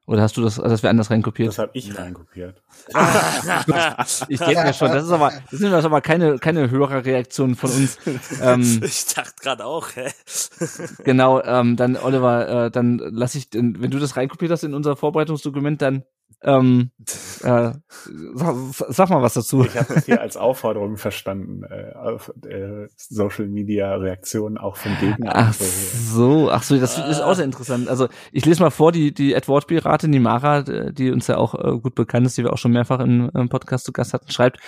Oder hast du das, also das wäre anders reinkopiert? Das habe ich reinkopiert. *laughs* ich denke mir schon, das ist aber, das sind aber keine, keine Hörerreaktionen von uns. *laughs* Ähm, ich dachte gerade auch, hä? *laughs* genau, ähm, dann Oliver, äh, dann lass ich, wenn du das reinkopiert hast in unser Vorbereitungsdokument, dann ähm, *laughs* äh, sag, sag mal was dazu. Ich habe das hier als Aufforderung verstanden, äh, auf äh, Social Media Reaktionen auch von Gegnern. Ach so, ach so, das ist auch sehr interessant. Also ich lese mal vor, die die Edward Piratin, die Mara, die uns ja auch äh, gut bekannt ist, die wir auch schon mehrfach im, im Podcast zu Gast hatten, schreibt,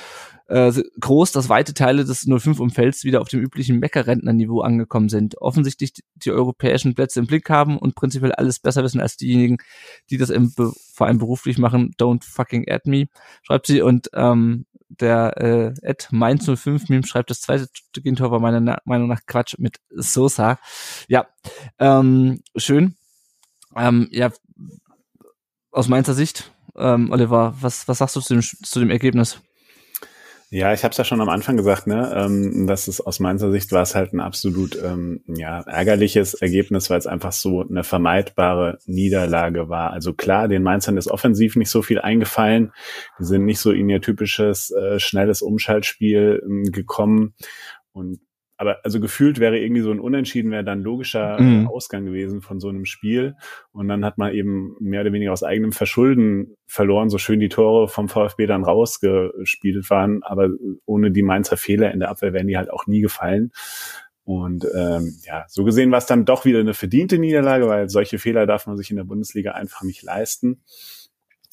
äh, groß, dass weite Teile des 05-Umfelds wieder auf dem üblichen Mecker-Rentnerniveau angekommen sind. Offensichtlich die europäischen Plätze im Blick haben und prinzipiell alles besser wissen als diejenigen, die das im, vor allem beruflich machen. Don't fucking add me, schreibt sie. Und ähm, der äh, Ed Mainz 05 Meme schreibt, das zweite Gegentor war meiner Meinung nach Quatsch mit Sosa. Ja, ähm, schön. Ähm, ja, aus Mainzer Sicht, ähm, Oliver, was, was sagst du zu dem, zu dem Ergebnis? Ja, ich habe es ja schon am Anfang gesagt, ne, ähm, dass es aus meiner Sicht war es halt ein absolut ähm, ja, ärgerliches Ergebnis, weil es einfach so eine vermeidbare Niederlage war. Also klar, den Mainzern ist offensiv nicht so viel eingefallen. Die sind nicht so in ihr typisches äh, schnelles Umschaltspiel ähm, gekommen. Und aber also gefühlt wäre irgendwie so ein Unentschieden wäre dann logischer äh, mhm. Ausgang gewesen von so einem Spiel. Und dann hat man eben mehr oder weniger aus eigenem Verschulden verloren, so schön die Tore vom VfB dann rausgespielt waren. Aber ohne die Mainzer Fehler in der Abwehr wären die halt auch nie gefallen. Und ähm, ja, so gesehen war es dann doch wieder eine verdiente Niederlage, weil solche Fehler darf man sich in der Bundesliga einfach nicht leisten.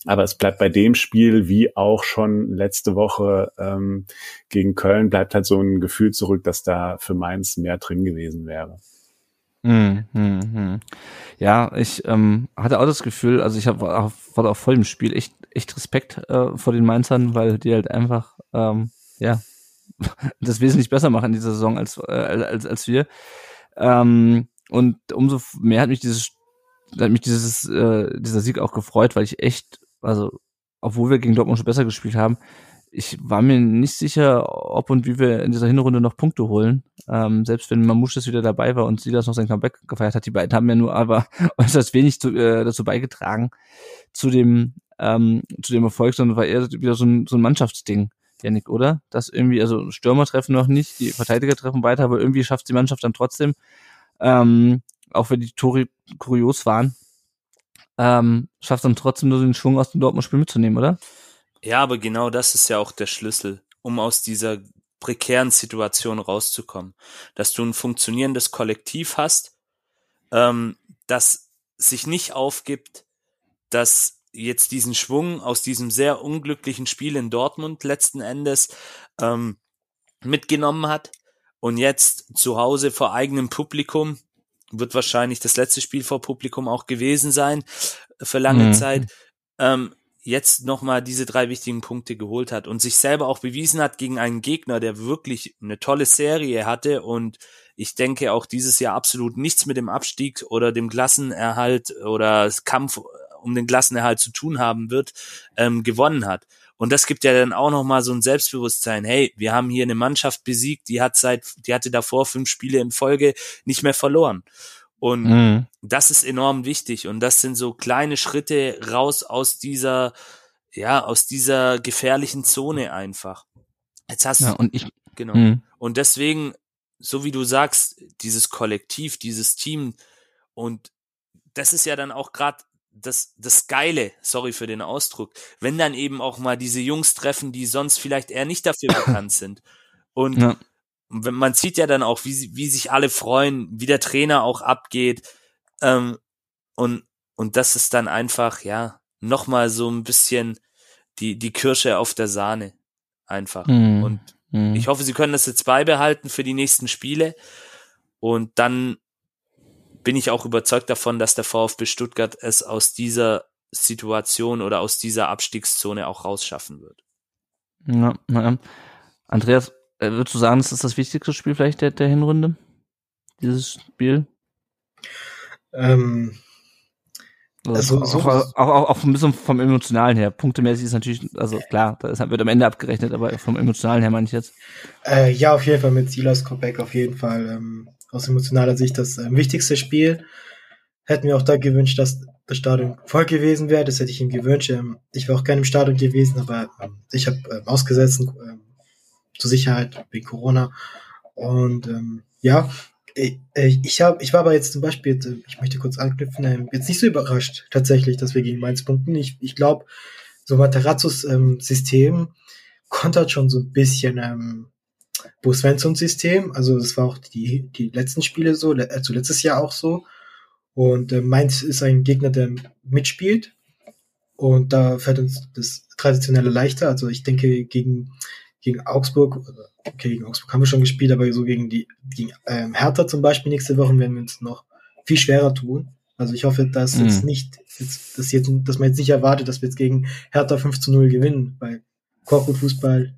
Aber es bleibt bei dem Spiel, wie auch schon letzte Woche ähm, gegen Köln, bleibt halt so ein Gefühl zurück, dass da für Mainz mehr drin gewesen wäre. Hm, hm, hm. Ja, ich ähm, hatte auch das Gefühl, also ich hab, war, war auch voll im Spiel, echt, echt Respekt äh, vor den Mainzern, weil die halt einfach, ähm, ja, *laughs* das wesentlich besser machen in dieser Saison als, äh, als, als wir. Ähm, und umso mehr hat mich dieses hat mich dieses, äh, dieser Sieg auch gefreut, weil ich echt also obwohl wir gegen Dortmund schon besser gespielt haben, ich war mir nicht sicher, ob und wie wir in dieser Hinrunde noch Punkte holen. Ähm, selbst wenn Mamouche wieder dabei war und Silas noch sein Comeback gefeiert hat, die beiden haben ja nur aber *laughs* äußerst wenig zu, äh, dazu beigetragen zu dem ähm, zu dem Erfolg, sondern war eher wieder so ein, so ein Mannschaftsding, Janik, oder? Das irgendwie, also Stürmer treffen noch nicht, die Verteidiger treffen weiter, aber irgendwie schafft die Mannschaft dann trotzdem, ähm, auch wenn die Tore kurios waren, ähm, schafft dann trotzdem nur den Schwung aus dem Dortmund-Spiel mitzunehmen, oder? Ja, aber genau das ist ja auch der Schlüssel, um aus dieser prekären Situation rauszukommen. Dass du ein funktionierendes Kollektiv hast, ähm, das sich nicht aufgibt, dass jetzt diesen Schwung aus diesem sehr unglücklichen Spiel in Dortmund letzten Endes ähm, mitgenommen hat und jetzt zu Hause vor eigenem Publikum wird wahrscheinlich das letzte Spiel vor Publikum auch gewesen sein für lange mhm. Zeit. Ähm, jetzt nochmal diese drei wichtigen Punkte geholt hat und sich selber auch bewiesen hat gegen einen Gegner, der wirklich eine tolle Serie hatte und ich denke auch dieses Jahr absolut nichts mit dem Abstieg oder dem Klassenerhalt oder Kampf um den Klassenerhalt zu tun haben wird, ähm, gewonnen hat. Und das gibt ja dann auch nochmal so ein Selbstbewusstsein. Hey, wir haben hier eine Mannschaft besiegt, die hat seit, die hatte davor fünf Spiele in Folge nicht mehr verloren. Und mhm. das ist enorm wichtig. Und das sind so kleine Schritte raus aus dieser, ja, aus dieser gefährlichen Zone einfach. Jetzt hast ja, und ich, genau. Mhm. Und deswegen, so wie du sagst, dieses Kollektiv, dieses Team und das ist ja dann auch gerade das, das Geile, sorry für den Ausdruck, wenn dann eben auch mal diese Jungs treffen, die sonst vielleicht eher nicht dafür bekannt sind. Und ja. man sieht ja dann auch, wie, wie sich alle freuen, wie der Trainer auch abgeht. Ähm, und, und das ist dann einfach, ja, nochmal so ein bisschen die, die Kirsche auf der Sahne. Einfach. Mhm. Und mhm. ich hoffe, sie können das jetzt beibehalten für die nächsten Spiele. Und dann bin ich auch überzeugt davon, dass der VfB Stuttgart es aus dieser Situation oder aus dieser Abstiegszone auch rausschaffen wird. Ja, ja. Andreas, äh, würdest du sagen, das ist das wichtigste Spiel vielleicht der, der Hinrunde? Dieses Spiel? Ähm, also, also so auch, auch, auch ein bisschen vom Emotionalen her. Punktemäßig ist natürlich, also klar, das wird am Ende abgerechnet, aber vom Emotionalen her meine ich jetzt. Äh, ja, auf jeden Fall mit Silas Kopeck auf jeden Fall ähm, aus emotionaler Sicht das äh, wichtigste Spiel. hätte mir auch da gewünscht, dass das Stadion voll gewesen wäre. Das hätte ich ihm gewünscht. Ähm, ich wäre auch gerne im Stadion gewesen, aber ähm, ich habe ähm, ausgesetzt ähm, zur Sicherheit wegen Corona. Und ähm, ja, ich, ich, hab, ich war aber jetzt zum Beispiel, äh, ich möchte kurz anknüpfen, ähm, jetzt nicht so überrascht tatsächlich, dass wir gegen Mainz punkten. Ich, ich glaube, so Materazzos ähm, System kontert schon so ein bisschen ähm, Bo Svenssons System. Also das war auch die, die letzten Spiele so, also letztes Jahr auch so. Und äh, Mainz ist ein Gegner, der mitspielt. Und da fällt uns das Traditionelle leichter. Also ich denke, gegen, gegen Augsburg, okay, gegen Augsburg haben wir schon gespielt, aber so gegen die, gegen ähm, Hertha zum Beispiel nächste Woche werden wir uns noch viel schwerer tun. Also ich hoffe, dass mhm. jetzt nicht, jetzt, dass, jetzt, dass man jetzt nicht erwartet, dass wir jetzt gegen Hertha 5 zu 0 gewinnen, weil Korkut Fußball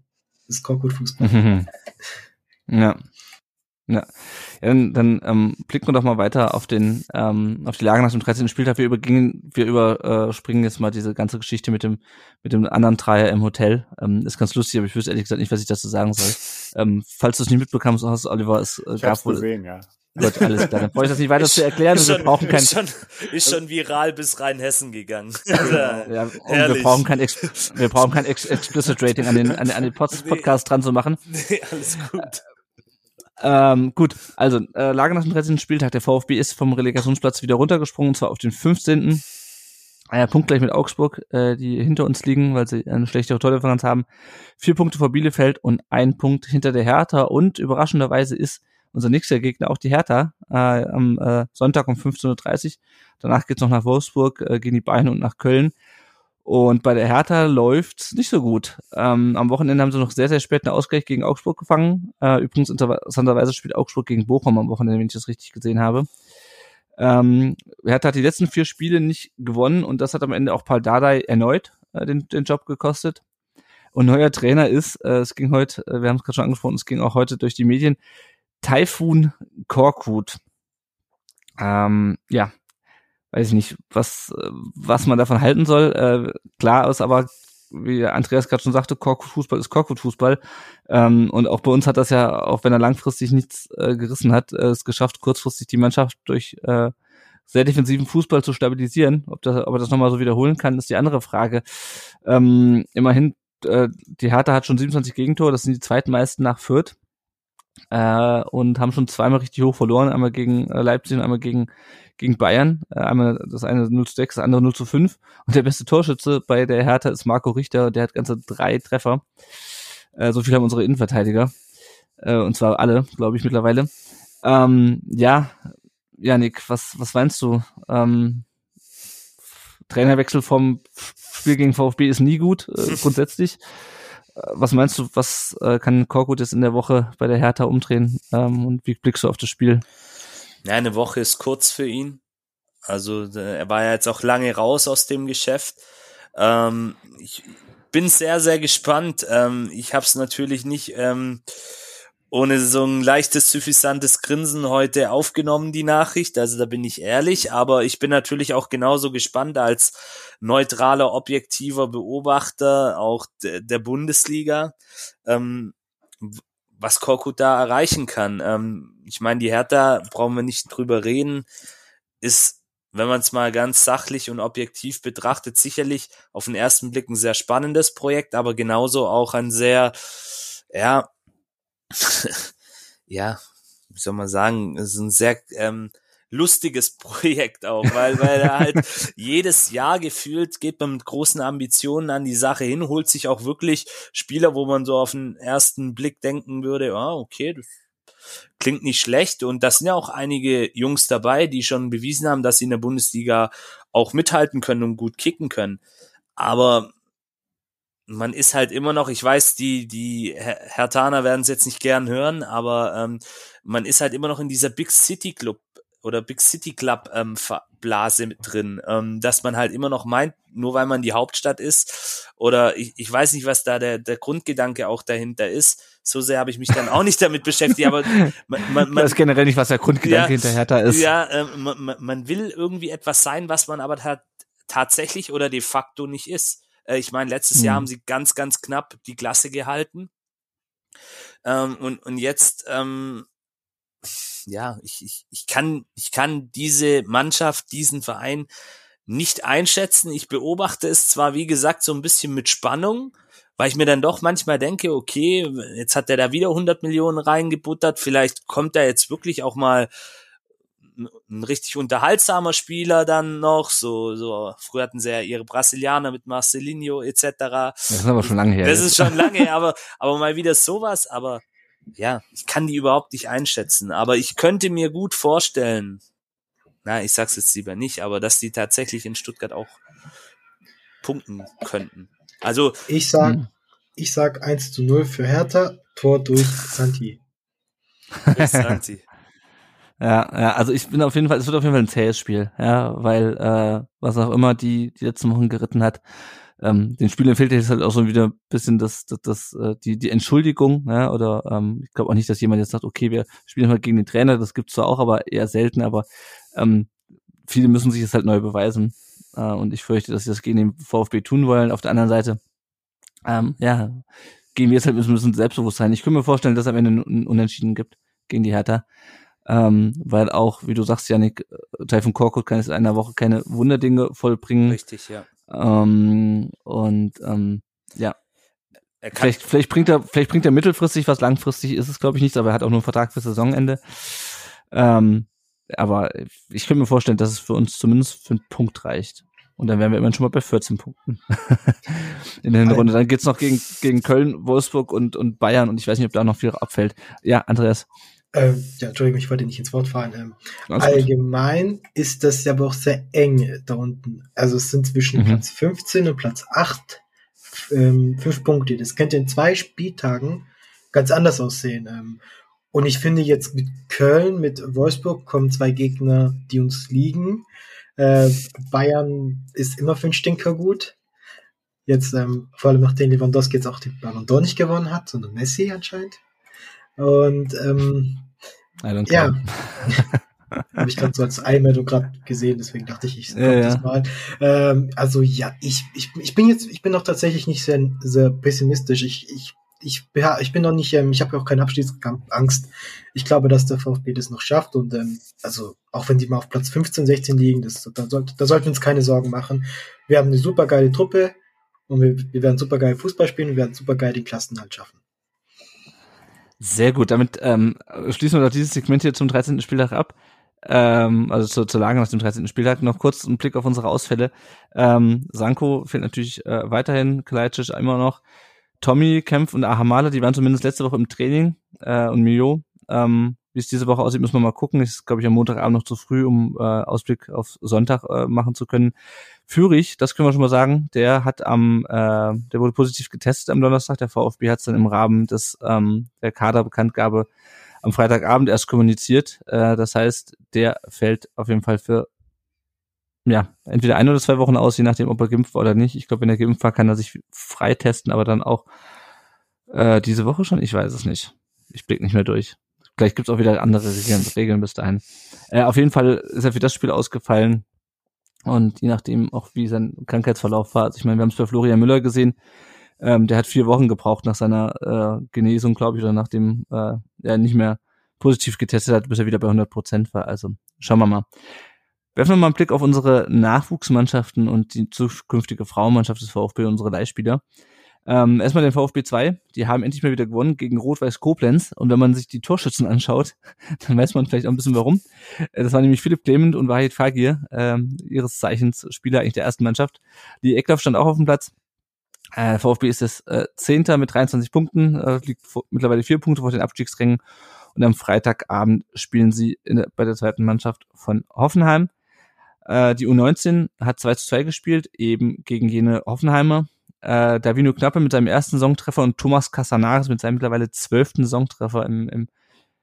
ist Korkut Fußball. Mhm. Ja. Ja, ja dann, dann ähm, blicken wir doch mal weiter auf den ähm, auf die Lage nach dem 13. Spieltag. Wir übergingen, wir überspringen jetzt mal diese ganze Geschichte mit dem mit dem anderen Dreier im Hotel. Ähm, ist ganz lustig, aber ich wüsste ehrlich gesagt nicht, was ich dazu sagen soll. Ähm, falls du es nicht mitbekommst, hast Oliver, es äh, ich gab wohl gesehen, ja. Gut, alles klar. Dann brauche ich das nicht weiter ist, zu erklären. Ist schon, wir brauchen kein, ist, schon, ist schon viral bis Rheinhessen gegangen. *laughs* ja, und wir brauchen kein, Ex wir brauchen kein Ex Explicit Rating an den, an, an den Pod Podcast dran zu machen. Nee, alles gut. Ähm, gut, also äh, Lage nach dem 13. Spieltag. Der VfB ist vom Relegationsplatz wieder runtergesprungen, und zwar auf den 15. Äh, punktgleich mit Augsburg, äh, die hinter uns liegen, weil sie eine schlechtere Tordifferenz haben. Vier Punkte vor Bielefeld und ein Punkt hinter der Hertha. Und überraschenderweise ist unser nächster Gegner auch die Hertha äh, am äh, Sonntag um 15.30 Uhr. Danach geht's noch nach Wolfsburg, äh, gehen die Beine und nach Köln. Und bei der Hertha läuft's nicht so gut. Ähm, am Wochenende haben sie noch sehr, sehr spät einen Ausgleich gegen Augsburg gefangen. Äh, übrigens interessanterweise spielt Augsburg gegen Bochum am Wochenende, wenn ich das richtig gesehen habe. Ähm, Hertha hat die letzten vier Spiele nicht gewonnen und das hat am Ende auch Paul Dardai erneut äh, den, den Job gekostet. Und neuer Trainer ist, äh, es ging heute, äh, wir haben es gerade schon angesprochen, es ging auch heute durch die Medien, Taifun Korkut. Ähm, ja, weiß ich nicht, was, was man davon halten soll. Äh, klar ist aber, wie Andreas gerade schon sagte, Korkut-Fußball ist Korkut-Fußball. Ähm, und auch bei uns hat das ja, auch wenn er langfristig nichts äh, gerissen hat, äh, es geschafft, kurzfristig die Mannschaft durch äh, sehr defensiven Fußball zu stabilisieren. Ob, das, ob er das nochmal so wiederholen kann, ist die andere Frage. Ähm, immerhin, äh, die Hertha hat schon 27 Gegentore, das sind die zweitmeisten nach Fürth äh, und haben schon zweimal richtig hoch verloren, einmal gegen äh, Leipzig und einmal gegen, gegen Bayern. Äh, einmal das eine 0 zu 6, das andere 0 zu 5. Und der beste Torschütze bei der Hertha ist Marco Richter, der hat ganze drei Treffer. Äh, so viel haben unsere Innenverteidiger. Äh, und zwar alle, glaube ich, mittlerweile. Ähm, ja, Janik, was, was meinst du? Ähm, Trainerwechsel vom Spiel gegen VfB ist nie gut, äh, grundsätzlich. Was meinst du, was äh, kann Korkut jetzt in der Woche bei der Hertha umdrehen? Ähm, und wie blickst du auf das Spiel? Ja, eine Woche ist kurz für ihn. Also er war ja jetzt auch lange raus aus dem Geschäft. Ähm, ich bin sehr, sehr gespannt. Ähm, ich habe es natürlich nicht ähm, ohne so ein leichtes, suffisantes Grinsen heute aufgenommen, die Nachricht. Also da bin ich ehrlich, aber ich bin natürlich auch genauso gespannt als neutraler, objektiver Beobachter auch der Bundesliga, ähm, was Korkut da erreichen kann. Ähm, ich meine, die Hertha, brauchen wir nicht drüber reden, ist, wenn man es mal ganz sachlich und objektiv betrachtet, sicherlich auf den ersten Blick ein sehr spannendes Projekt, aber genauso auch ein sehr, ja, *laughs* ja, wie soll man sagen, es ist ein sehr ähm, lustiges *laughs* Projekt auch, weil, weil er halt *laughs* jedes Jahr gefühlt geht man mit großen Ambitionen an die Sache hin, holt sich auch wirklich Spieler, wo man so auf den ersten Blick denken würde, ah, okay, das klingt nicht schlecht und da sind ja auch einige Jungs dabei, die schon bewiesen haben, dass sie in der Bundesliga auch mithalten können und gut kicken können. Aber man ist halt immer noch, ich weiß, die, die Hertaner werden es jetzt nicht gern hören, aber ähm, man ist halt immer noch in dieser Big City Club oder Big City Club ähm, Blase mit drin, ähm, dass man halt immer noch meint, nur weil man die Hauptstadt ist oder ich, ich weiß nicht, was da der, der Grundgedanke auch dahinter ist. So sehr habe ich mich dann auch nicht *laughs* damit beschäftigt, aber man, man, man weiß generell nicht, was der Grundgedanke ja, hinter Hertha ist. Ja, äh, man, man will irgendwie etwas sein, was man aber tatsächlich oder de facto nicht ist. Äh, ich meine, letztes hm. Jahr haben sie ganz, ganz knapp die Klasse gehalten. Ähm, und, und jetzt ähm, ja, ich, ich, ich kann, ich kann diese Mannschaft, diesen Verein nicht einschätzen. Ich beobachte es zwar, wie gesagt, so ein bisschen mit Spannung, weil ich mir dann doch manchmal denke, okay, jetzt hat er da wieder 100 Millionen reingebuttert, vielleicht kommt da jetzt wirklich auch mal ein richtig unterhaltsamer Spieler dann noch, so, so, früher hatten sie ja ihre Brasilianer mit Marcelinho etc. Das ist aber schon lange her. Das ist schon lange her, *laughs* aber, aber mal wieder sowas, aber ja, ich kann die überhaupt nicht einschätzen, aber ich könnte mir gut vorstellen, na, ich sag's jetzt lieber nicht, aber dass die tatsächlich in Stuttgart auch punkten könnten. Also. Ich sag, hm. ich sag 1 zu 0 für Hertha, Tor durch Santi. Santi. Ja, ja, also ich bin auf jeden Fall, es wird auf jeden Fall ein zähes Spiel, ja, weil äh, was auch immer die die letzten Wochen geritten hat, ähm, den Spielern fehlt jetzt halt auch so wieder ein bisschen das, das, das äh, die die Entschuldigung, ja, oder ähm, ich glaube auch nicht, dass jemand jetzt sagt, okay, wir spielen halt gegen den Trainer, das gibt's zwar auch, aber eher selten, aber ähm, viele müssen sich jetzt halt neu beweisen äh, und ich fürchte, dass sie das gegen den VfB tun wollen. Auf der anderen Seite, ähm, ja, gehen wir jetzt halt ein bisschen selbstbewusst sein. Ich könnte mir vorstellen, dass es am Ende ein Unentschieden gibt gegen die Hertha ähm, weil auch, wie du sagst, Janik, äh, Taifun Korkut kann jetzt in einer Woche keine Wunderdinge vollbringen. Richtig, ja. Ähm, und ähm, ja. Vielleicht, vielleicht bringt er, vielleicht bringt er mittelfristig was, langfristig ist es, glaube ich, nichts, aber er hat auch nur einen Vertrag für Saisonende. Ähm, aber ich könnte mir vorstellen, dass es für uns zumindest für einen Punkt reicht. Und dann wären wir immerhin schon mal bei 14 Punkten *laughs* in der Runde. Dann geht's noch gegen, gegen Köln, Wolfsburg und, und Bayern und ich weiß nicht, ob da noch viel abfällt. Ja, Andreas. Ähm, ja, Entschuldigung, ich wollte nicht ins Wort fallen. Ähm, allgemein ist das ja aber auch sehr eng da unten. Also es sind zwischen mhm. Platz 15 und Platz 8 ähm, fünf Punkte. Das könnte in zwei Spieltagen ganz anders aussehen. Ähm, und ich finde jetzt mit Köln, mit Wolfsburg kommen zwei Gegner, die uns liegen. Äh, Bayern ist immer für den Stinker gut. Jetzt, ähm, vor allem nachdem Lewandowski jetzt auch den Ballon d'Or nicht gewonnen hat, sondern Messi anscheinend. Und ähm, ja, *laughs* habe ich gerade so als Einmeldung gerade gesehen, deswegen dachte ich, ich ja, das mal. Ähm, also ja, ich, ich, ich bin jetzt, ich bin noch tatsächlich nicht sehr, sehr pessimistisch. Ich, ich, ich, ja, ich bin noch nicht, ähm, ich habe auch keine Abstiegskampfangst. Ich glaube, dass der VfB das noch schafft und ähm, also auch wenn die mal auf Platz 15, 16 liegen, das, da, sollt, da sollten wir uns keine Sorgen machen. Wir haben eine super geile Truppe und wir, wir werden super geil Fußball spielen und wir werden super geil den Klassenhalt schaffen. Sehr gut, damit ähm, schließen wir doch dieses Segment hier zum 13. Spieltag ab. Ähm, also zur, zur Lage nach dem 13. Spieltag. Noch kurz ein Blick auf unsere Ausfälle. Ähm, Sanko fehlt natürlich äh, weiterhin, Kalajdzic immer noch. Tommy, Kempf und Ahamala, die waren zumindest letzte Woche im Training äh, und Mio. Ähm, wie es diese Woche aussieht, müssen wir mal gucken. Ist, glaube ich, am Montagabend noch zu früh, um äh, Ausblick auf Sonntag äh, machen zu können. Führig, das können wir schon mal sagen, der hat am, äh, der wurde positiv getestet am Donnerstag. Der VfB hat es dann im Rahmen des ähm, der Kaderbekanntgabe am Freitagabend erst kommuniziert. Äh, das heißt, der fällt auf jeden Fall für ja, entweder ein oder zwei Wochen aus, je nachdem, ob er geimpft war oder nicht. Ich glaube, wenn er geimpft war, kann er sich freitesten, aber dann auch äh, diese Woche schon. Ich weiß es nicht. Ich blick nicht mehr durch. Vielleicht gibt's auch wieder andere Regeln, Regeln bis dahin. Äh, auf jeden Fall ist er für das Spiel ausgefallen. Und je nachdem auch, wie sein Krankheitsverlauf war. Also ich meine, wir haben es bei Florian Müller gesehen. Ähm, der hat vier Wochen gebraucht nach seiner äh, Genesung, glaube ich, oder nachdem äh, er nicht mehr positiv getestet hat, bis er wieder bei 100 Prozent war. Also schauen wir mal. Werfen wir mal einen Blick auf unsere Nachwuchsmannschaften und die zukünftige Frauenmannschaft des VfB, unsere Leihspieler. Ähm, erstmal den VfB 2, die haben endlich mal wieder gewonnen gegen Rot-Weiß Koblenz. Und wenn man sich die Torschützen anschaut, *laughs* dann weiß man vielleicht auch ein bisschen warum. Äh, das war nämlich Philipp Clement und Wahid Fagir, ähm, ihres Zeichens Spieler eigentlich der ersten Mannschaft. Die Ecklauf stand auch auf dem Platz. Äh, VfB ist das äh, Zehnter mit 23 Punkten, äh, liegt vor, mittlerweile vier Punkte vor den Abstiegsrängen. Und am Freitagabend spielen sie der, bei der zweiten Mannschaft von Hoffenheim. Äh, die U19 hat 2 zu 2 gespielt, eben gegen jene Hoffenheimer äh, Davino Knappe mit seinem ersten Songtreffer und Thomas Casanares mit seinem mittlerweile zwölften Songtreffer im, im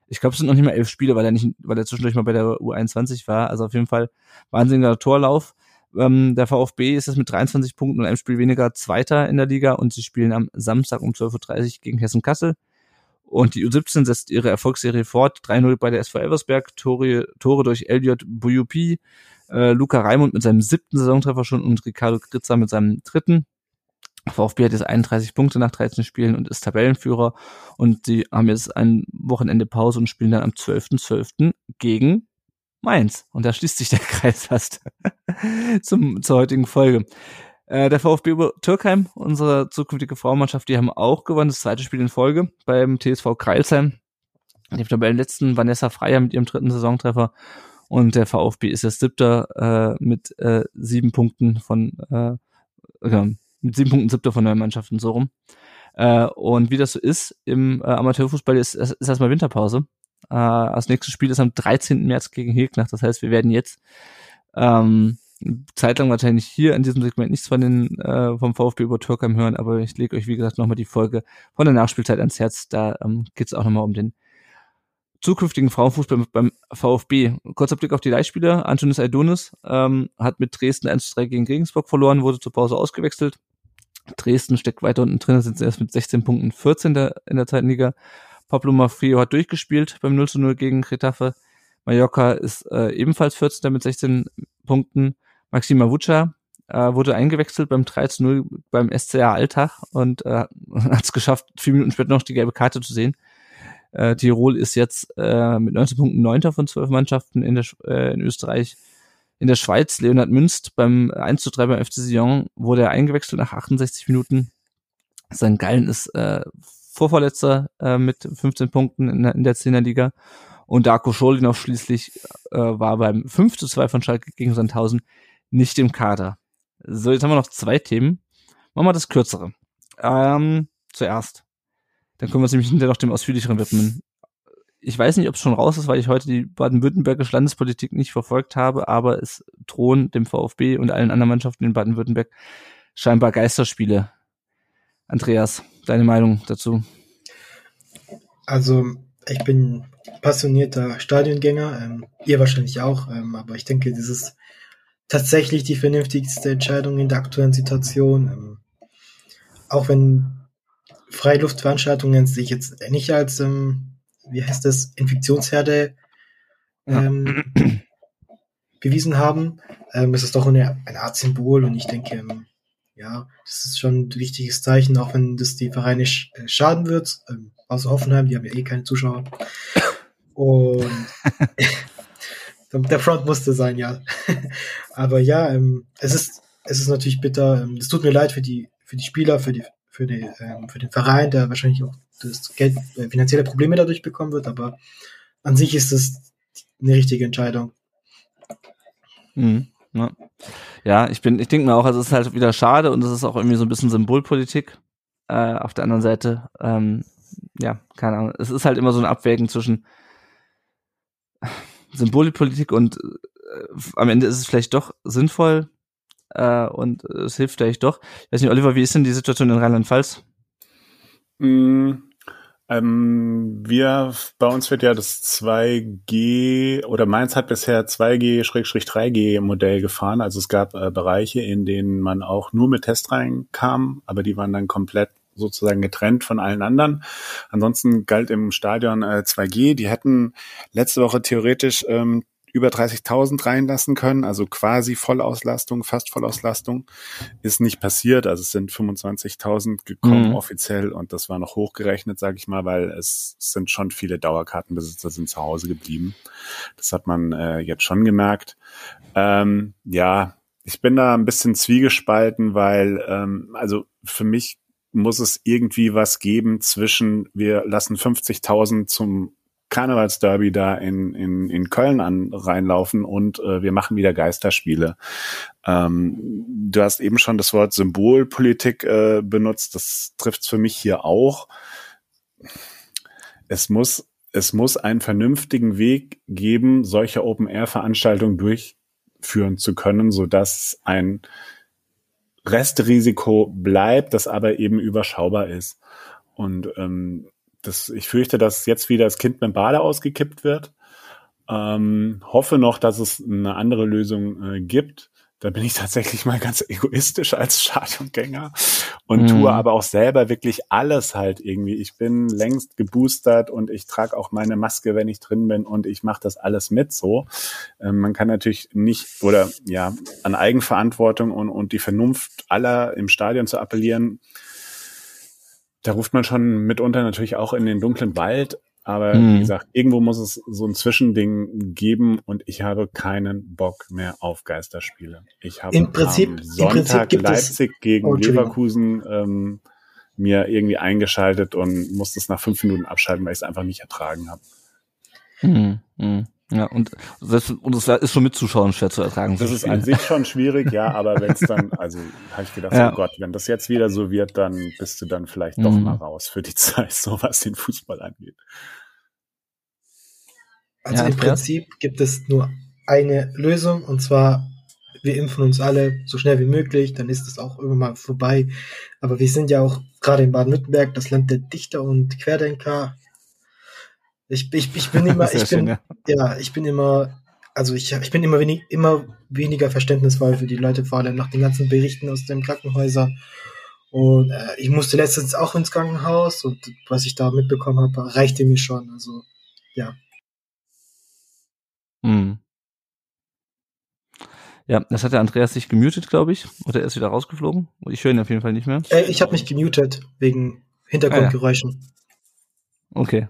ich glaube, es sind noch nicht mal elf Spiele, weil er nicht, weil er zwischendurch mal bei der U21 war. Also auf jeden Fall wahnsinniger Torlauf. Ähm, der VfB ist es mit 23 Punkten und einem Spiel weniger Zweiter in der Liga und sie spielen am Samstag um 12.30 Uhr gegen Hessen Kassel. Und die U17 setzt ihre Erfolgsserie fort. 3-0 bei der SV Elversberg, Tore, Tore durch Elliot Buyupi, äh, Luca Raimund mit seinem siebten Saisontreffer schon und Ricardo Kritzer mit seinem dritten. VfB hat jetzt 31 Punkte nach 13 Spielen und ist Tabellenführer und sie haben jetzt ein Wochenende Pause und spielen dann am 12.12. .12. gegen Mainz. Und da schließt sich der *laughs* Kreis fast *laughs* zum, zur heutigen Folge. Äh, der VfB über Türkheim, unsere zukünftige Frauenmannschaft, die haben auch gewonnen, das zweite Spiel in Folge beim TSV Kreilsheim. Die Tabellenletzten Vanessa Freier mit ihrem dritten Saisontreffer und der VfB ist jetzt siebter äh, mit äh, sieben Punkten von äh, mit sieben Punkten siebter von neun Mannschaften so rum. Äh, und wie das so ist im äh, Amateurfußball ist, ist erstmal Winterpause. Äh, das nächste Spiel ist am 13. März gegen Hilknach. Das heißt, wir werden jetzt ähm, zeitlang wahrscheinlich hier in diesem Segment nichts von den äh, vom VfB über Türkheim hören, aber ich lege euch wie gesagt nochmal die Folge von der Nachspielzeit ans Herz. Da ähm, geht es auch nochmal um den zukünftigen Frauenfußball beim VfB. Kurzer Blick auf die Leihspieler. Antonis Aidonis ähm, hat mit Dresden 1 3 gegen Regensburg verloren, wurde zur Pause ausgewechselt. Dresden steckt weiter unten drin, sind sie erst mit 16 Punkten 14 der, in der zweiten Liga. Pablo Mafrio hat durchgespielt beim 0 zu 0 gegen Retafe. Mallorca ist äh, ebenfalls 14. mit 16 Punkten. Maxima Vuca äh, wurde eingewechselt beim 3 zu 0 beim SCA Alltag und äh, *laughs* hat es geschafft, vier Minuten später noch die gelbe Karte zu sehen. Äh, Tirol ist jetzt äh, mit 19 Punkten neunter von zwölf Mannschaften in, der, äh, in Österreich. In der Schweiz, Leonhard Münst beim 1 zu 3 beim FC Sion wurde er eingewechselt nach 68 Minuten. Sein Gallen ist äh, Vorvorletzter äh, mit 15 Punkten in, in der 10er Liga. Und Darko Scholinov schließlich äh, war beim 5 zu 2 von Schalke gegen Sandhausen nicht im Kader. So, jetzt haben wir noch zwei Themen. Machen wir das kürzere. Ähm, zuerst. Dann können wir uns nämlich hinterher noch dem ausführlicheren widmen. Ich weiß nicht, ob es schon raus ist, weil ich heute die baden-württembergische Landespolitik nicht verfolgt habe, aber es drohen dem VfB und allen anderen Mannschaften in Baden-Württemberg scheinbar Geisterspiele. Andreas, deine Meinung dazu? Also, ich bin passionierter Stadiongänger, ähm, ihr wahrscheinlich auch, ähm, aber ich denke, das ist tatsächlich die vernünftigste Entscheidung in der aktuellen Situation. Ähm, auch wenn Freiluftveranstaltungen sich jetzt nicht als, ähm, wie heißt das, Infektionsherde ähm, ja. *clears throat* bewiesen haben, ähm, ist es doch eine, eine Art Symbol und ich denke, ähm, ja, das ist schon ein wichtiges Zeichen, auch wenn das die Vereine sch äh, schaden wird. Ähm, außer Hoffenheim, die haben ja eh keine Zuschauer. Und *laughs* *laughs* der Front musste sein, ja. *laughs* Aber ja, ähm, es ist es ist natürlich bitter. Ähm, es tut mir leid für die für die Spieler, für die für, die, ähm, für den Verein, der wahrscheinlich auch das Geld, äh, finanzielle Probleme dadurch bekommen wird, aber an sich ist es eine richtige Entscheidung. Mhm, ja. ja. ich bin, ich denke mir auch, also es ist halt wieder schade und es ist auch irgendwie so ein bisschen Symbolpolitik. Äh, auf der anderen Seite, ähm, ja, keine Ahnung, es ist halt immer so ein Abwägen zwischen Symbolpolitik und äh, am Ende ist es vielleicht doch sinnvoll, äh, und es hilft vielleicht doch. Ich weiß nicht, Oliver, wie ist denn die Situation in Rheinland-Pfalz? Mm, ähm, wir, bei uns wird ja das 2G oder Mainz hat bisher 2G-3G Modell gefahren. Also es gab äh, Bereiche, in denen man auch nur mit Test reinkam, aber die waren dann komplett sozusagen getrennt von allen anderen. Ansonsten galt im Stadion äh, 2G. Die hätten letzte Woche theoretisch ähm, über 30.000 reinlassen können, also quasi Vollauslastung, fast Vollauslastung, ist nicht passiert. Also es sind 25.000 gekommen mhm. offiziell und das war noch hochgerechnet, sage ich mal, weil es sind schon viele Dauerkartenbesitzer sind zu Hause geblieben. Das hat man äh, jetzt schon gemerkt. Ähm, ja, ich bin da ein bisschen zwiegespalten, weil ähm, also für mich muss es irgendwie was geben zwischen wir lassen 50.000 zum Karnevalsderby da in, in, in Köln an, reinlaufen und äh, wir machen wieder Geisterspiele. Ähm, du hast eben schon das Wort Symbolpolitik äh, benutzt, das trifft für mich hier auch. Es muss, es muss einen vernünftigen Weg geben, solche Open-Air-Veranstaltungen durchführen zu können, sodass ein Restrisiko bleibt, das aber eben überschaubar ist. Und ähm, das, ich fürchte, dass jetzt wieder das Kind mit dem Bade ausgekippt wird. Ähm, hoffe noch, dass es eine andere Lösung äh, gibt. da bin ich *laughs* tatsächlich mal ganz egoistisch als Stadiongänger und Mhm. tue aber auch selber wirklich alles halt irgendwie. Ich bin längst geboostert und ich trage auch meine Maske, wenn ich drin bin und ich mache das alles mit so. Ähm, man kann natürlich nicht oder ja an Eigenverantwortung und, und die Vernunft aller im Stadion zu appellieren. Da ruft man schon mitunter natürlich auch in den dunklen Wald. Aber Mhm. wie gesagt, irgendwo muss es so ein Zwischending geben und ich habe keinen Bock mehr auf Geisterspiele. Ich habe Im Prinzip- am im Sonntag Prinzip gibt es- Leipzig gegen Oh. Leverkusen ähm, mir irgendwie eingeschaltet und musste es nach fünf Minuten abschalten, weil ich es einfach nicht ertragen habe. Mhm. Mhm. Ja, und das, und das ist schon mit Zuschauern schwer zu ertragen. Das ist an sich schon schwierig, ja, aber wenn es dann, *laughs* also habe ich gedacht, Ja. oh Gott, wenn das jetzt wieder so wird, dann bist du dann vielleicht doch Mhm. mal raus für die *laughs* Zeit, so was den Fußball angeht. Also Ja, im? Prinzip gibt es nur eine Lösung und zwar, wir impfen uns alle so schnell wie möglich, dann ist es auch irgendwann mal vorbei. Aber wir sind ja auch gerade in Baden-Württemberg das Land der Dichter und Querdenker. Ich, ich, ich bin *laughs* immer, ich bin, schön, ja. ja, ich bin immer, also ich, ich bin immer, wenig, immer weniger verständnisvoll für die Leute, vor allem nach den ganzen Berichten aus den Krankenhäusern. Und äh, ich musste letztens auch ins Krankenhaus und was ich da mitbekommen habe, reichte mir schon. Also ja. Mhm. Ja, das hat der Andreas sich gemutet, glaube ich. Oder er ist wieder rausgeflogen. Ich höre ihn auf jeden Fall nicht mehr. Äh, ich habe mich gemutet wegen Hintergrundgeräuschen. Okay.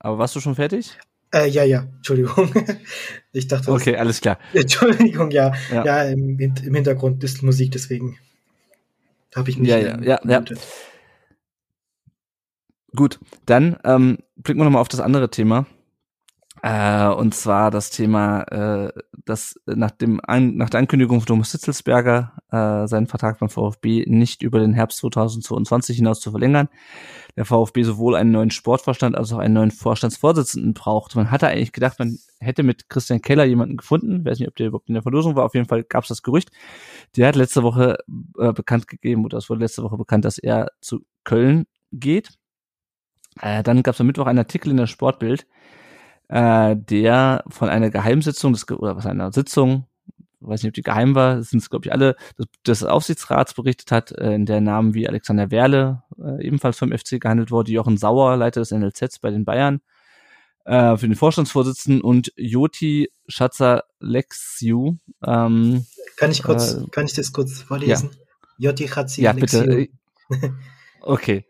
Aber warst du schon fertig? Äh, ja, ja, Entschuldigung. *laughs* ich dachte, das- Okay, alles klar. *laughs* Entschuldigung, ja. Ja. Ja, im, im Hintergrund ist Musik, deswegen habe ich mich Ja, ja, ja, ja. Gut, dann ähm, blicken wir nochmal auf das andere Thema. Äh, und zwar das Thema, äh, dass nach, dem An nach der Ankündigung von Thomas Hitzelsberger äh, seinen Vertrag beim VfB nicht über den Herbst 2022 hinaus zu verlängern, der VfB sowohl einen neuen Sportvorstand als auch einen neuen Vorstandsvorsitzenden braucht. Man hatte eigentlich gedacht, man hätte mit Christian Keller jemanden gefunden. Ich weiß nicht, ob der überhaupt in der Verlosung war. Auf jeden Fall gab es das Gerücht. Der hat letzte Woche äh, bekannt gegeben, oder es wurde letzte Woche bekannt, dass er zu Köln geht. Äh, dann gab es am Mittwoch einen Artikel in der Sportbild, äh, der von einer Geheimsitzung des, oder was einer Sitzung, weiß nicht, ob die geheim war, das sind glaube ich alle, des, des Aufsichtsrats berichtet hat, äh, in der Namen wie Alexander Werle äh, ebenfalls vom FC gehandelt wurde, Jochen Sauer, Leiter des NLZs bei den Bayern, äh, für den Vorstandsvorsitzenden und Joti Schatzer Lexiu, ähm, Kann ich kurz, Äh, kann ich das kurz vorlesen? Jotti Hatzi ja bitte, *laughs* okay,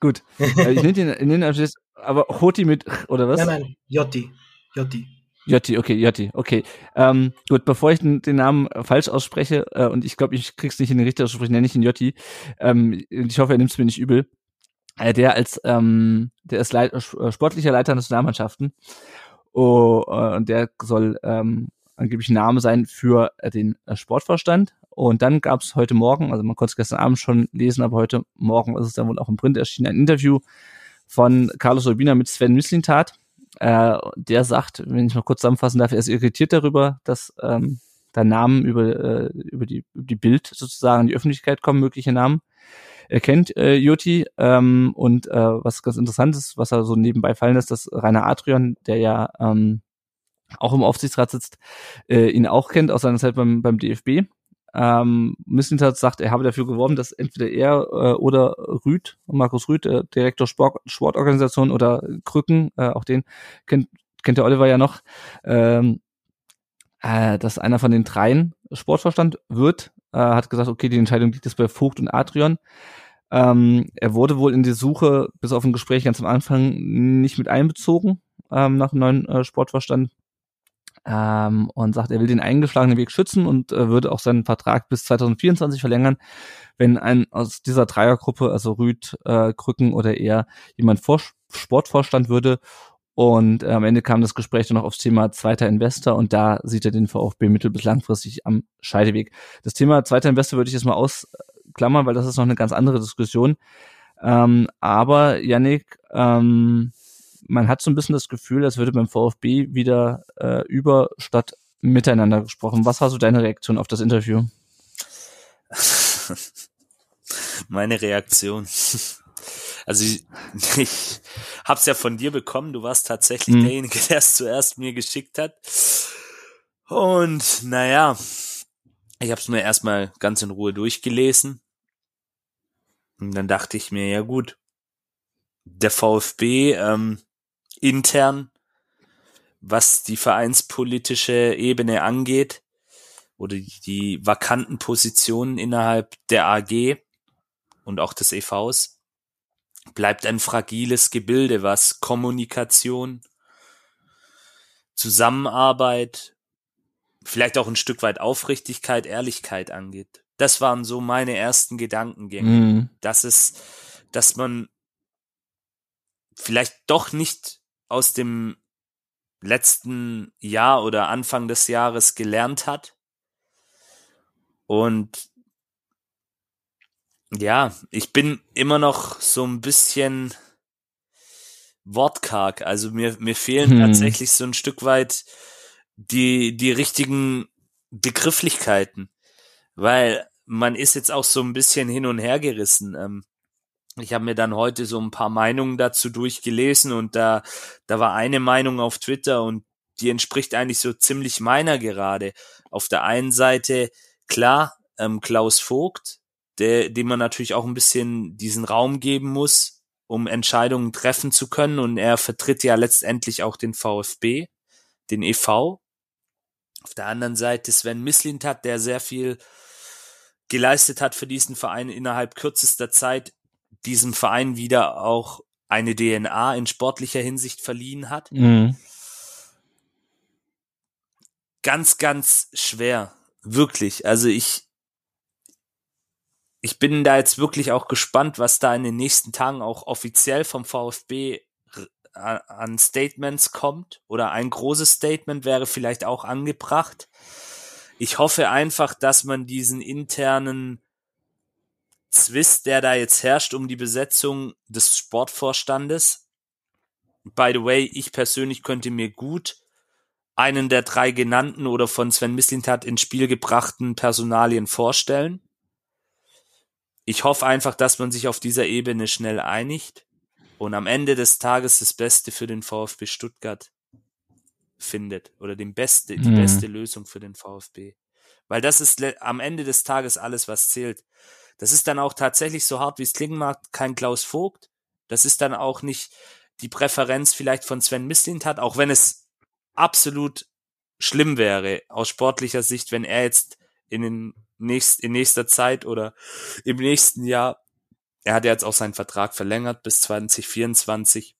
gut, äh, ich nenne den, ich nenne den aber Hoti mit, oder was? Nein, nein, Jotti. Jotti. Jotti, okay, Jotti, okay. Ähm, gut, bevor ich den, den Namen falsch ausspreche, äh, und ich glaube, ich krieg's nicht in den richtig aussprechen, nenne ich ihn Jotti. Ähm, ich hoffe, er nimmt es mir nicht übel. Äh, der als, ähm, der ist Leit äh, sportlicher Leiter der Nationalmannschaften. Oh, äh, und der soll ähm, angeblich ein Name sein für den äh, Sportvorstand. Und dann gab es heute Morgen, also man konnte es gestern Abend schon lesen, aber heute Morgen ist es dann wohl auch im Print erschienen, ein Interview von Carlos Urbina mit Sven Mislintat. Äh, der sagt, wenn ich mal kurz zusammenfassen darf, er ist irritiert darüber, dass ähm, da Namen über, äh, über, die, über die Bild sozusagen in die Öffentlichkeit kommen, mögliche Namen. Er kennt äh, Joti ähm, und äh, was ganz interessant ist, was er so nebenbei fallen lässt, dass Rainer Adrian, der ja ähm, auch im Aufsichtsrat sitzt, äh, ihn auch kennt aus seiner Zeit beim, beim DFB. Ähm, Mislintat sagt, er habe dafür geworben, dass entweder er äh, oder Rüd, Markus Rüd, äh, Direktor Sport, Sportorganisation oder Krücken, äh, auch den kennt, kennt der Oliver ja noch, ähm, äh, dass einer von den dreien Sportvorstand wird, äh, hat gesagt, okay, die Entscheidung liegt jetzt bei Vogt und Adrian. Ähm, er wurde wohl in die Suche bis auf ein Gespräch ganz am Anfang nicht mit einbezogen ähm, nach dem neuen äh, Sportvorstand ähm, und sagt, er will den eingeschlagenen Weg schützen und äh, würde auch seinen Vertrag bis 2024 verlängern, wenn ein aus dieser Dreiergruppe, also Rüd, äh, Krücken oder er, jemand vor Sportvorstand würde. Und äh, am Ende kam das Gespräch dann noch aufs Thema zweiter Investor und da sieht er den VfB mittel- bis langfristig am Scheideweg. Das Thema zweiter Investor würde ich jetzt mal ausklammern, weil das ist noch eine ganz andere Diskussion. Ähm, aber Yannick, ähm, man hat so ein bisschen das Gefühl, als würde beim VfB wieder äh, über statt miteinander gesprochen. Was war so deine Reaktion auf das Interview? *laughs* Meine Reaktion. *laughs* Also ich, ich hab's ja von dir bekommen. Du warst tatsächlich Mhm. derjenige, der es zuerst mir geschickt hat. Und naja, ich habe es mir erstmal ganz in Ruhe durchgelesen. Und dann dachte ich mir, ja gut, der VfB ähm, intern, was die vereinspolitische Ebene angeht, oder die vakanten Positionen innerhalb der AG und auch des EVs, bleibt ein fragiles Gebilde, was Kommunikation, Zusammenarbeit, vielleicht auch ein Stück weit Aufrichtigkeit, Ehrlichkeit angeht. Das waren so meine ersten Gedankengänge. Mhm. Dass es, dass man vielleicht doch nicht aus dem letzten Jahr oder Anfang des Jahres gelernt hat. Und ja, ich bin immer noch so ein bisschen wortkarg. Also mir, mir fehlen Hm. tatsächlich so ein Stück weit die, die richtigen Begrifflichkeiten. Weil man ist jetzt auch so ein bisschen hin und her gerissen. Ähm, ich habe mir dann heute so ein paar Meinungen dazu durchgelesen und da, da war eine Meinung auf Twitter und die entspricht eigentlich so ziemlich meiner gerade. Auf der einen Seite, klar, ähm, Klaus Vogt, der, dem man natürlich auch ein bisschen diesen Raum geben muss, um Entscheidungen treffen zu können. Und er vertritt ja letztendlich auch den VfB, den EV. Auf der anderen Seite Sven Mislintat, der sehr viel geleistet hat für diesen Verein innerhalb kürzester Zeit, diesem Verein wieder auch eine DNA in sportlicher Hinsicht verliehen hat. Mhm. Ganz, ganz schwer. Wirklich. Also ich, ich bin da jetzt wirklich auch gespannt, was da in den nächsten Tagen auch offiziell vom VfB an Statements kommt. Oder ein großes Statement wäre vielleicht auch angebracht. Ich hoffe einfach, dass man diesen internen Zwist, der da jetzt herrscht um die Besetzung des Sportvorstandes. By the way, ich persönlich könnte mir gut einen der drei genannten oder von Sven Mislintat ins Spiel gebrachten Personalien vorstellen. Ich hoffe einfach, dass man sich auf dieser Ebene schnell einigt und am Ende des Tages das Beste für den VfB Stuttgart findet oder den beste, die Mhm. beste Lösung für den VfB. Weil das ist am Ende des Tages alles, was zählt. Das ist dann auch tatsächlich so hart, wie es klingen mag, kein Klaus Vogt. Das ist dann auch nicht die Präferenz vielleicht von Sven Mislintat, auch wenn es absolut schlimm wäre aus sportlicher Sicht, wenn er jetzt in den nächst, in nächster Zeit oder im nächsten Jahr, er hat ja jetzt auch seinen Vertrag verlängert bis 2024,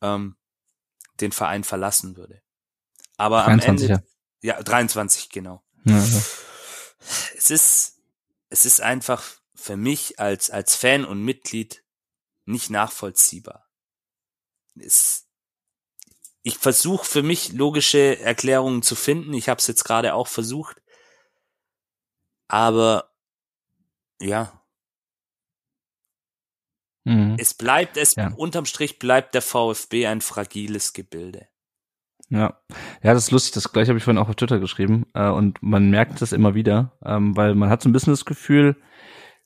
ähm, den Verein verlassen würde. Aber 23, am Ende, ja, 23 genau. Ja, ja. Es ist, es ist einfach für mich als als Fan und Mitglied nicht nachvollziehbar. Es, ich versuche für mich logische Erklärungen zu finden. Ich habe es jetzt gerade auch versucht. Aber ja, Mhm. es bleibt, es Ja. unterm Strich bleibt der VfB ein fragiles Gebilde. Ja, ja, das ist lustig. Das gleiche habe ich vorhin auch auf Twitter geschrieben. Äh, und man merkt das immer wieder, ähm, weil man hat so ein bisschen das Gefühl,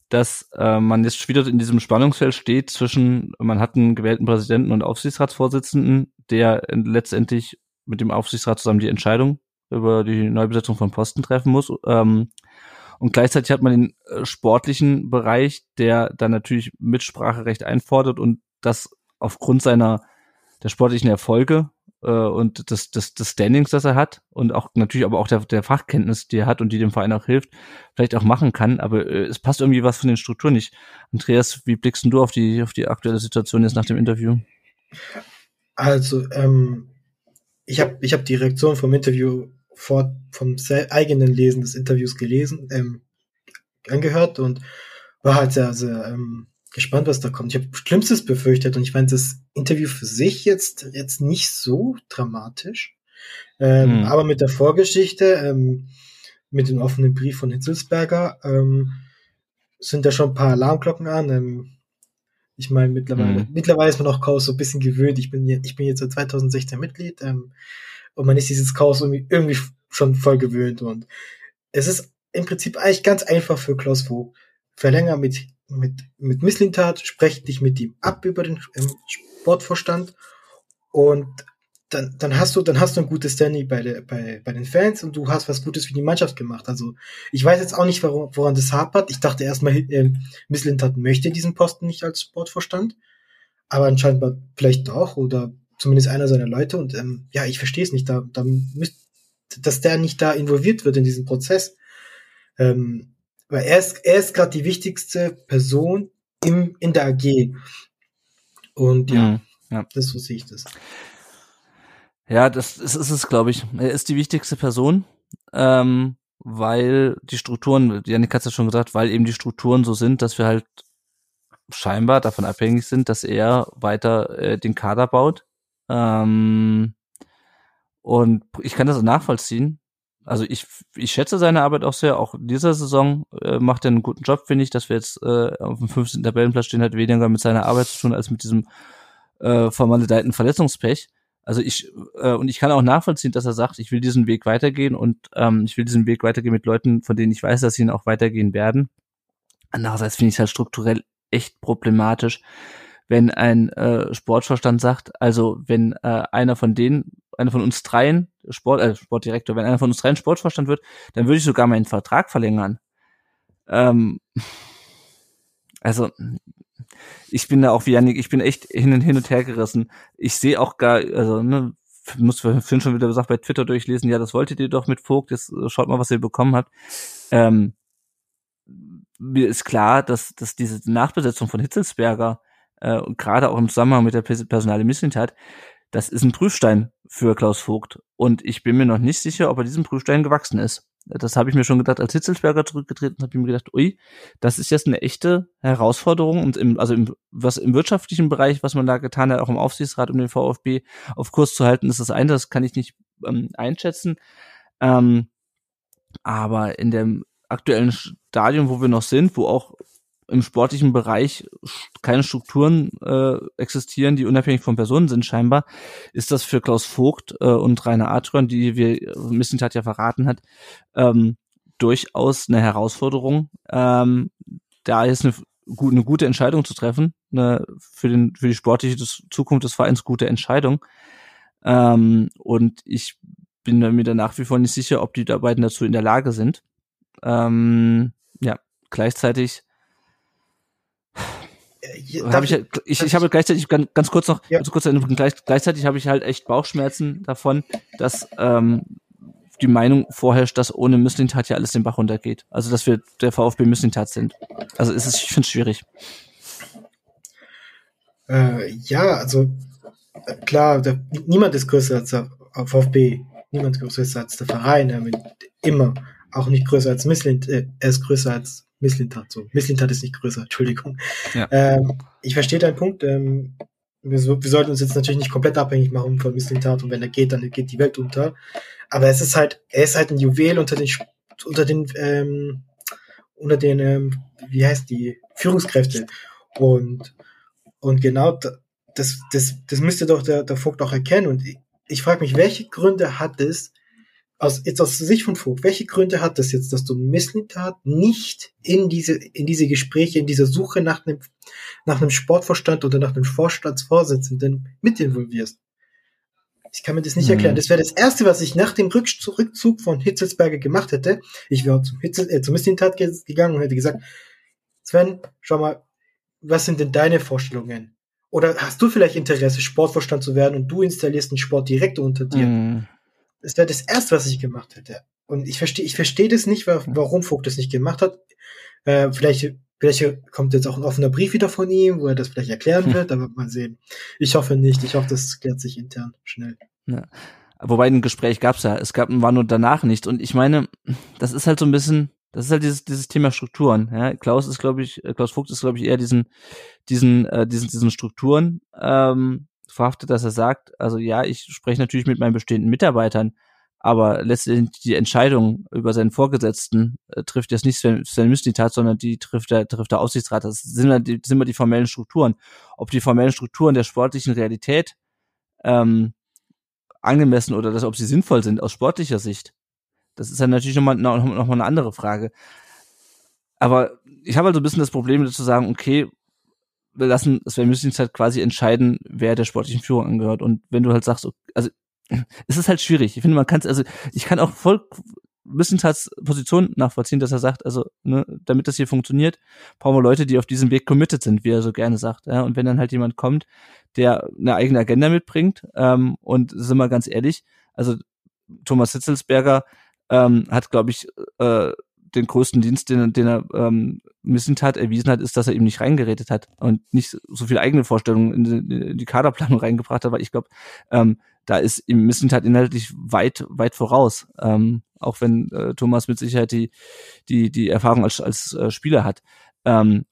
dass äh, man jetzt wieder in diesem Spannungsfeld steht zwischen, man hat einen gewählten Präsidenten und Aufsichtsratsvorsitzenden, der letztendlich mit dem Aufsichtsrat zusammen die Entscheidung über die Neubesetzung von Posten treffen muss. Ähm, und gleichzeitig hat man den äh, sportlichen Bereich, der dann natürlich Mitspracherecht einfordert und das aufgrund seiner der sportlichen Erfolge äh, und des, des, des Standings, das er hat und auch natürlich aber auch der, der Fachkenntnis, die er hat und die dem Verein auch hilft, vielleicht auch machen kann. Aber äh, es passt irgendwie was von den Strukturen nicht. Andreas, wie blickst du auf die auf die aktuelle Situation jetzt nach dem Interview? Also, ähm, ich habe ich hab die Reaktion vom Interview vor, vom eigenen Lesen des Interviews gelesen, ähm, angehört und war halt sehr, sehr ähm, gespannt, was da kommt. Ich habe Schlimmstes befürchtet und ich fand das Interview für sich jetzt, jetzt nicht so dramatisch. Ähm, Hm. Aber mit der Vorgeschichte, ähm, mit dem offenen Brief von Hitzelsberger, ähm, sind da schon ein paar Alarmglocken an. Ähm, ich meine, mittlerweile, Mhm. mittlerweile ist man auch Chaos so ein bisschen gewöhnt. Ich bin, ich bin jetzt seit 2016 Mitglied ähm, und man ist dieses Chaos irgendwie, irgendwie schon voll gewöhnt. Und es ist im Prinzip eigentlich ganz einfach für Klaus Vogt. Verlänger mit, mit, mit Misslintat, sprech dich mit ihm ab über den ähm, Sportvorstand und dann, dann hast du, dann hast du ein gutes Standing bei, der, bei, bei den Fans und du hast was Gutes für die Mannschaft gemacht. Also ich weiß jetzt auch nicht, warum, woran das hapert. Ich dachte erstmal, äh, Miss Lintat möchte diesen Posten nicht als Sportvorstand, aber anscheinend vielleicht doch oder zumindest einer seiner Leute. Und ähm, ja, ich verstehe es nicht. Da, da müsst, dass der nicht da involviert wird in diesen Prozess. Ähm, weil er ist, er ist gerade die wichtigste Person im, in der AG. Und ja, mhm, ja. das so sehe ich das. Ja, das, das ist es, glaube ich. Er ist die wichtigste Person, ähm, weil die Strukturen, Janik hat es ja schon gesagt, weil eben die Strukturen so sind, dass wir halt scheinbar davon abhängig sind, dass er weiter äh, den Kader baut. Ähm, und ich kann das auch nachvollziehen. Also ich, ich schätze seine Arbeit auch sehr. Auch in dieser Saison äh, macht er einen guten Job, finde ich, dass wir jetzt äh, auf dem 15. Tabellenplatz stehen, hat weniger mit seiner Arbeit zu tun als mit diesem äh, vermaledeiten Verletzungspech. Also ich äh, und ich kann auch nachvollziehen, dass er sagt, ich will diesen Weg weitergehen und ähm, ich will diesen Weg weitergehen mit Leuten, von denen ich weiß, dass sie ihn auch weitergehen werden. Andererseits finde ich es halt strukturell echt problematisch, wenn ein äh, Sportvorstand sagt, also wenn äh, einer von denen, einer von uns dreien Sport, äh, Sportdirektor, wenn einer von uns dreien Sportvorstand wird, dann würde ich sogar meinen Vertrag verlängern. Ähm, also ich bin da auch wie Janik, ich bin echt hin und hin und her gerissen. Ich sehe auch gar, also ne, muss Finn schon wieder gesagt bei Twitter durchlesen, ja, das wolltet ihr doch mit Vogt, jetzt äh, schaut mal, was ihr bekommen habt. Ähm, mir ist klar, dass, dass diese Nachbesetzung von Hitzelsberger äh, und gerade auch im Zusammenhang mit der personale Misslintat, das ist ein Prüfstein für Klaus Vogt. Und ich bin mir noch nicht sicher, ob er diesem Prüfstein gewachsen ist. Das habe ich mir schon gedacht, als Hitzelsberger zurückgetreten, habe ich mir gedacht, ui, das ist jetzt eine echte Herausforderung und im, also im, was im wirtschaftlichen Bereich, was man da getan hat, auch im Aufsichtsrat, um den VfB auf Kurs zu halten, ist das eine, das kann ich nicht ähm, einschätzen. Ähm, aber in dem aktuellen Stadium, wo wir noch sind, wo auch im sportlichen Bereich keine Strukturen äh, existieren, die unabhängig von Personen sind scheinbar, ist das für Klaus Vogt äh, und Rainer Adrian, die wir Missentat ja verraten hat, ähm, durchaus eine Herausforderung. Ähm, da ist eine, eine gute Entscheidung zu treffen, eine für, den, für die sportliche Zukunft des Vereins gute Entscheidung. Ähm, und ich bin mir da nach wie vor nicht sicher, ob die beiden dazu in der Lage sind. Ähm, ja, gleichzeitig äh, hab ich, ich, ich habe gleichzeitig ganz, ganz kurz noch, ja. also kurz gleich, gleichzeitig habe ich halt echt Bauchschmerzen davon, dass ähm, die Meinung vorherrscht, dass ohne Müslintat ja alles den Bach runtergeht. Also dass wir der VfB Müslintat sind. Also ist es, ich finde es schwierig. Äh, ja, also äh, klar, der, niemand ist größer als der VfB. Niemand ist größer als der Verein. Immer. Auch nicht größer als Misslint. Äh, er ist größer als Misslintat so. Misslintat ist nicht größer, *laughs* Entschuldigung. Ja. Ähm, ich verstehe deinen Punkt. Ähm, wir, wir, sollten uns jetzt natürlich nicht komplett abhängig machen von Misslintat und wenn er geht, dann geht die Welt unter. Aber es ist halt, er ist halt ein Juwel unter den unter den ähm, unter den ähm, wie heißt die Führungskräfte und und genau das das das müsste doch der, der Vogt auch erkennen und ich, ich frage mich, welche Gründe hat es, aus, jetzt aus Sicht von Vogt, welche Gründe hat das jetzt, dass du Misslintat nicht in diese, in diese Gespräche, in dieser Suche nach einem, nach einem Sportvorstand oder nach einem Vorstandsvorsitzenden mit involvierst? Ich kann mir das nicht mhm. erklären. Das wäre das Erste, was ich nach dem Rückzug von Hitzelsberger gemacht hätte. Ich wäre zum, Hitzel, äh, zum Misslintat gegangen und hätte gesagt, Sven, schau mal, was sind denn deine Vorstellungen? Oder hast du vielleicht Interesse, Sportvorstand zu werden und du installierst einen Sportdirektor unter dir? Mhm. Das wäre das erste, was ich gemacht hätte. Und ich verstehe, ich verstehe das nicht, warum Vogt das nicht gemacht hat. Äh, vielleicht, vielleicht kommt jetzt auch ein offener Brief wieder von ihm, wo er das vielleicht erklären hm. *laughs* wird, aber mal sehen. Ich hoffe nicht. Ich hoffe, das klärt sich intern schnell. Ja. Wobei ein Gespräch gab's ja. Es gab, war nur danach nicht. Und ich meine, das ist halt so ein bisschen, das ist halt dieses, dieses Thema Strukturen. Ja? Klaus ist, glaube ich, Klaus Vogt ist, glaube ich, eher diesen, diesen, äh, diesen, diesen Strukturen ähm, verhaftet, dass er sagt, also ja, ich spreche natürlich mit meinen bestehenden Mitarbeitern, aber letztendlich die Entscheidung über seinen Vorgesetzten äh, trifft jetzt nicht Sven, Sven Mislitat, sondern die trifft der, trifft der Aussichtsrat. Das sind immer, die, sind immer die formellen Strukturen. Ob die formellen Strukturen der sportlichen Realität ähm, angemessen oder dass, ob sie sinnvoll sind aus sportlicher Sicht, das ist dann natürlich nochmal noch, noch mal eine andere Frage. Aber ich habe halt so ein bisschen das Problem, zu sagen, okay, wir lassen, wir müssen jetzt halt quasi entscheiden, wer der sportlichen Führung angehört. Und wenn du halt sagst, also *laughs* es ist halt schwierig. Ich finde, man kann es, also ich kann auch voll Wissenschafts Position nachvollziehen, dass er sagt, also ne, damit das hier funktioniert, brauchen wir Leute, die auf diesem Weg committed sind, wie er so gerne sagt. Ja? Und wenn dann halt jemand kommt, der eine eigene Agenda mitbringt, ähm, und sind wir ganz ehrlich, also Thomas Hitzelsberger ähm, hat, glaube ich, äh, den größten Dienst, den, den er ähm, Missentat erwiesen hat, ist, dass er eben nicht reingeredet hat und nicht so viel eigene Vorstellungen in die, in die Kaderplanung reingebracht hat, weil ich glaube, ähm, da ist im Missentat inhaltlich weit, weit voraus. Ähm, auch wenn äh, Thomas mit Sicherheit die, die, die Erfahrung als, als äh, Spieler hat. Ähm,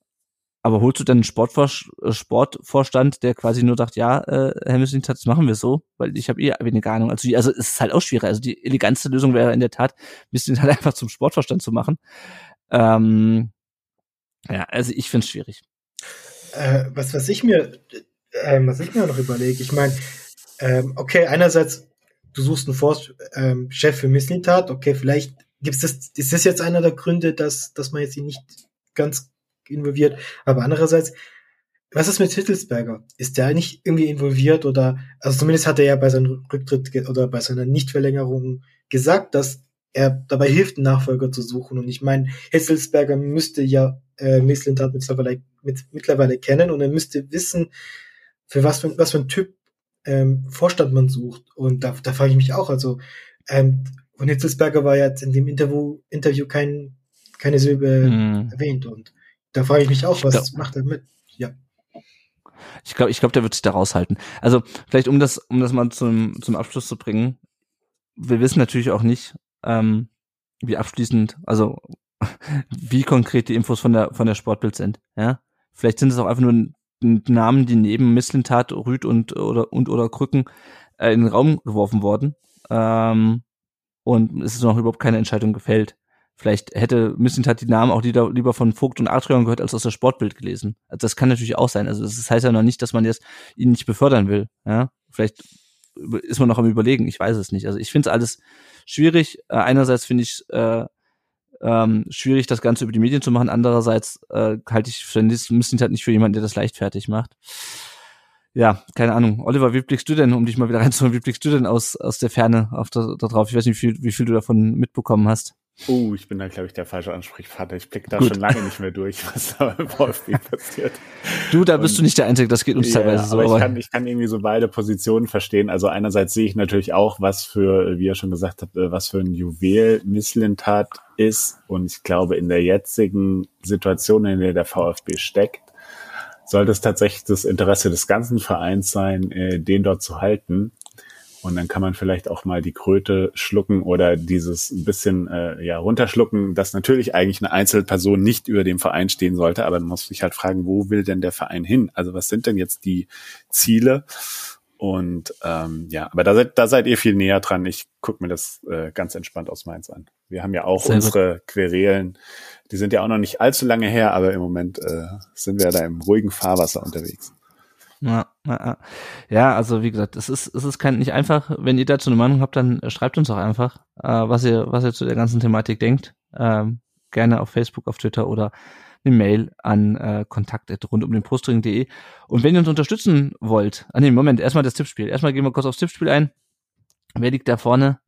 aber holst du dann einen Sportvor äh, Sportvorstand, der quasi nur sagt, ja, äh, Herr Missentat, das machen wir so, weil ich habe eh weniger Ahnung. Also, also es ist halt auch schwierig. Also die eleganteste Lösung wäre in der Tat, Missentat *laughs* einfach zum Sportvorstand zu machen. Ähm, ja, also ich finde es schwierig. Äh, was, was ich mir, äh, was ich mir noch überlege, ich meine, ähm, okay, einerseits, du suchst einen Forstchef ähm, für Misslintat, okay, vielleicht gibt's das, ist das jetzt einer der Gründe, dass, dass man jetzt ihn nicht ganz involviert, aber andererseits, was ist mit Hittelsberger? Ist der nicht irgendwie involviert oder, also zumindest hat er ja bei seinem Rücktritt oder bei seiner Nichtverlängerung gesagt, dass er dabei hilft, einen Nachfolger zu suchen. Und ich meine, Hitzelsberger müsste ja äh, Misslintat mittlerweile, mit, mittlerweile kennen und er müsste wissen, für was für, was für ein Typ ähm, Vorstand man sucht. Und da, da frage ich mich auch, also ähm, von Hitzelsberger war jetzt in dem Interview, Interview kein, keine Silbe hm. erwähnt. Und da frage ich mich auch, was glaub, macht er mit? Ja. Ich glaube, ich glaube, der wird sich da raushalten. Also vielleicht um das, um das mal zum, zum Abschluss zu bringen. Wir wissen natürlich auch nicht, ähm, wie abschließend, also *laughs* wie konkret die Infos von der von der Sportbild sind. Ja, vielleicht sind es auch einfach nur Namen, die neben Misslintat, Rüd und oder und oder Krücken äh, in den Raum geworfen worden. Ähm, und es ist noch überhaupt keine Entscheidung gefällt. Vielleicht hätte Misslintat die Namen auch lieber, lieber von Vogt und Adrian gehört als aus der Sportbild gelesen. Also das kann natürlich auch sein. Also das heißt ja noch nicht, dass man jetzt ihn nicht befördern will. Ja, vielleicht ist man noch am überlegen. Ich weiß es nicht. Also ich finde es alles schwierig. Äh, einerseits finde ich äh, ähm, schwierig, das Ganze über die Medien zu machen. Andererseits äh, halte ich für müssen halt nicht für jemanden, der das leichtfertig macht. Ja, keine Ahnung. Oliver, wie blickst du denn, um dich mal wieder reinzuholen, wie blickst du denn aus, aus der Ferne auf da drauf? Ich weiß nicht, wie viel, wie viel du davon mitbekommen hast. Oh, ich bin da, glaube ich, der falsche Ansprechpartner. Ich blicke da Gut. schon lange nicht mehr durch, was da beim VfB *laughs* passiert. Du, da bist Und, du nicht der Einzige, das geht uns ja, teilweise so. Aber ich kann, ich kann irgendwie so beide Positionen verstehen. Also einerseits sehe ich natürlich auch, was für, wie er schon gesagt hat, äh, was für ein Juwel Misslintat ist. Und ich glaube, in der jetzigen Situation, in der der VfB steckt, sollte es tatsächlich das Interesse des ganzen Vereins sein, äh, den dort zu halten. Und dann kann man vielleicht auch mal die Kröte schlucken oder dieses ein bisschen äh, ja runterschlucken, dass natürlich eigentlich eine Einzelperson nicht über dem Verein stehen sollte, aber man muss sich halt fragen, wo will denn der Verein hin? Also was sind denn jetzt die Ziele? Und ähm, ja, aber da seid, da seid ihr viel näher dran. Ich gucke mir das äh, ganz entspannt aus Mainz an. Wir haben ja auch Sehr unsere gut. Querelen. Die sind ja auch noch nicht allzu lange her, aber im Moment äh, sind wir da im ruhigen Fahrwasser unterwegs. Ja, ja, also wie gesagt, es ist, es ist kein, nicht einfach. Wenn ihr dazu eine Meinung habt, dann schreibt uns doch einfach, äh, was ihr, was ihr zu der ganzen Thematik denkt. Ähm, gerne auf Facebook, auf Twitter oder eine Mail an äh, kontakt rund um den Postring.de. Und wenn ihr uns unterstützen wollt, ah nee, Moment, erstmal das Tippspiel. Erstmal gehen wir kurz aufs Tippspiel ein. Wer liegt da vorne?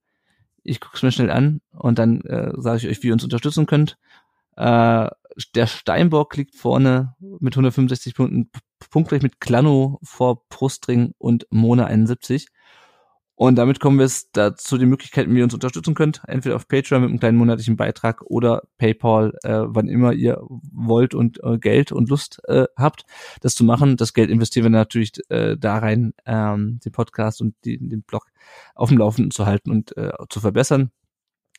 Ich guck's mir schnell an und dann äh, sage ich euch, wie ihr uns unterstützen könnt. Äh, der Steinbock liegt vorne mit 165 Punkten, punktgleich mit Klano vor Brustring und Mona 71. Und damit kommen wir jetzt dazu die Möglichkeiten, wie ihr uns unterstützen könnt. Entweder auf Patreon mit einem kleinen monatlichen Beitrag oder PayPal, äh, wann immer ihr wollt und äh, Geld und Lust äh, habt, das zu machen. Das Geld investieren wir natürlich äh, da rein, ähm, den Podcast und die, den Blog auf dem Laufenden zu halten und äh, zu verbessern.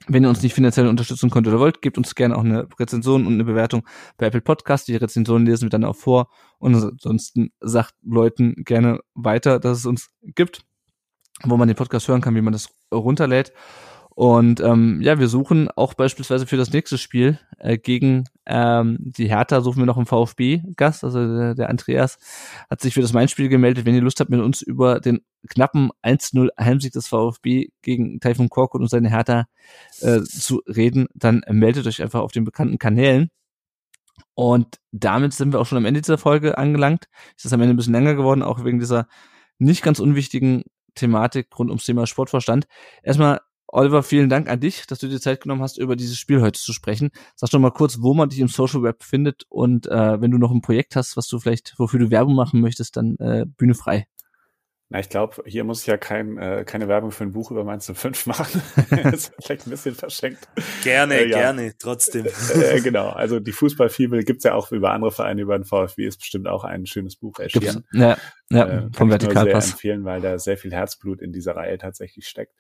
Wenn ihr uns nicht finanziell unterstützen könnt oder wollt, gebt uns gerne auch eine Rezension und eine Bewertung bei Apple Podcast. Die Rezension lesen wir dann auch vor. Und ansonsten sagt Leuten gerne weiter, dass es uns gibt, wo man den Podcast hören kann, wie man das runterlädt. Und ähm, ja, wir suchen auch beispielsweise für das nächste Spiel äh, gegen ähm, die Hertha suchen wir noch einen VfB-Gast. Also der, der Andreas hat sich für das Main-Spiel gemeldet. Wenn ihr Lust habt, mit uns über den knappen 1-0 Heimsieg des VfB gegen Taifun Korkut und seine Hertha äh, zu reden, dann meldet euch einfach auf den bekannten Kanälen. Und damit sind wir auch schon am Ende dieser Folge angelangt. Ist am Ende ein bisschen länger geworden, auch wegen dieser nicht ganz unwichtigen Thematik rund ums Thema Sportvorstand. Erstmal, Oliver, vielen Dank an dich, dass du dir Zeit genommen hast, über dieses Spiel heute zu sprechen. Sag doch mal kurz, wo man dich im Social Web findet und äh, wenn du noch ein Projekt hast, was du vielleicht, wofür du Werbung machen möchtest, dann äh, Bühne frei. Na, ich glaube, hier muss ich ja kein, äh, keine Werbung für ein Buch über Mainz 05 *laughs* machen. das *laughs* ist vielleicht ein bisschen verschenkt. Gerne, äh, ja. gerne, trotzdem. Äh, genau, *laughs* also die Fußballfibel gibt's ja auch über andere Vereine, über den VfB ist bestimmt auch ein schönes Buch erschienen. Ja, ja äh, vom Vertikalpass. sehr empfehlen, weil da sehr viel Herzblut in dieser Reihe tatsächlich steckt.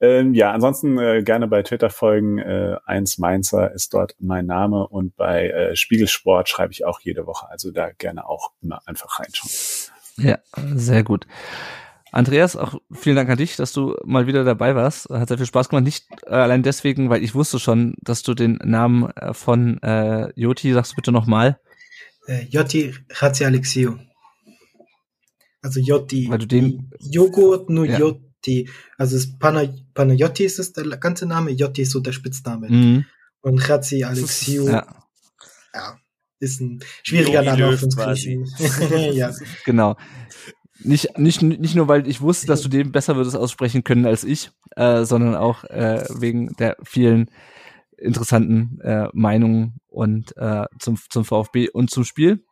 Ähm, ja, ansonsten äh, gerne bei Twitter folgen. Äh, eins Mainzer ist dort mein Name und bei äh, Spiegelsport schreibe ich auch jede Woche. Also da gerne auch immer einfach reinschauen. Ja, sehr gut. Andreas, auch vielen Dank an dich, dass du mal wieder dabei warst. Hat sehr viel Spaß gemacht. Nicht äh, allein deswegen, weil ich wusste schon, dass du den Namen äh, von äh, Joti, sagst bitte nochmal. Äh, Joti Hatzi Alexiou. Also Joti. Weil du den. Joghurt, nur ja. Joti. Also es Pana, Panayotti ist der ganze Name, Joti ist so der Spitzname. Mhm. Und Hatzi Alexiou. Ja. ja ist ein schwieriger Name auf uns Griechen. ja. Genau. Nicht, nicht, nicht nur, weil ich wusste, dass du den besser würdest aussprechen können als ich, äh, sondern auch äh, wegen der vielen interessanten äh, Meinungen und äh, zum, zum VfB und zum Spiel.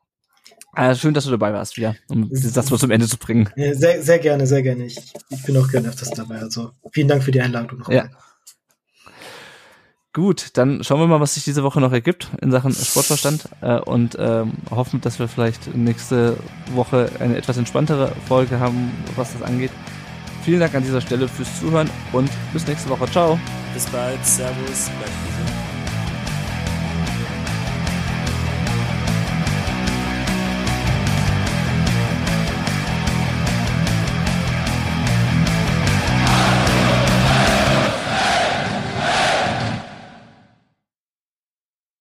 Äh, schön, dass du dabei warst wieder, um Satz mal zum Ende zu bringen. Sehr, sehr gerne, sehr gerne. Ich, ich bin auch gerne öfters dabei. Also vielen Dank für die Einladung noch. Ja. Gut, dann schauen wir mal, was sich diese Woche noch ergibt in Sachen Sportverstand äh, und ähm, hoffen, dass wir vielleicht nächste Woche eine etwas entspanntere Folge haben, was das angeht. Vielen Dank an dieser Stelle fürs Zuhören und bis nächste Woche. Ciao. Bis bald. Servus. Bleibt gesund.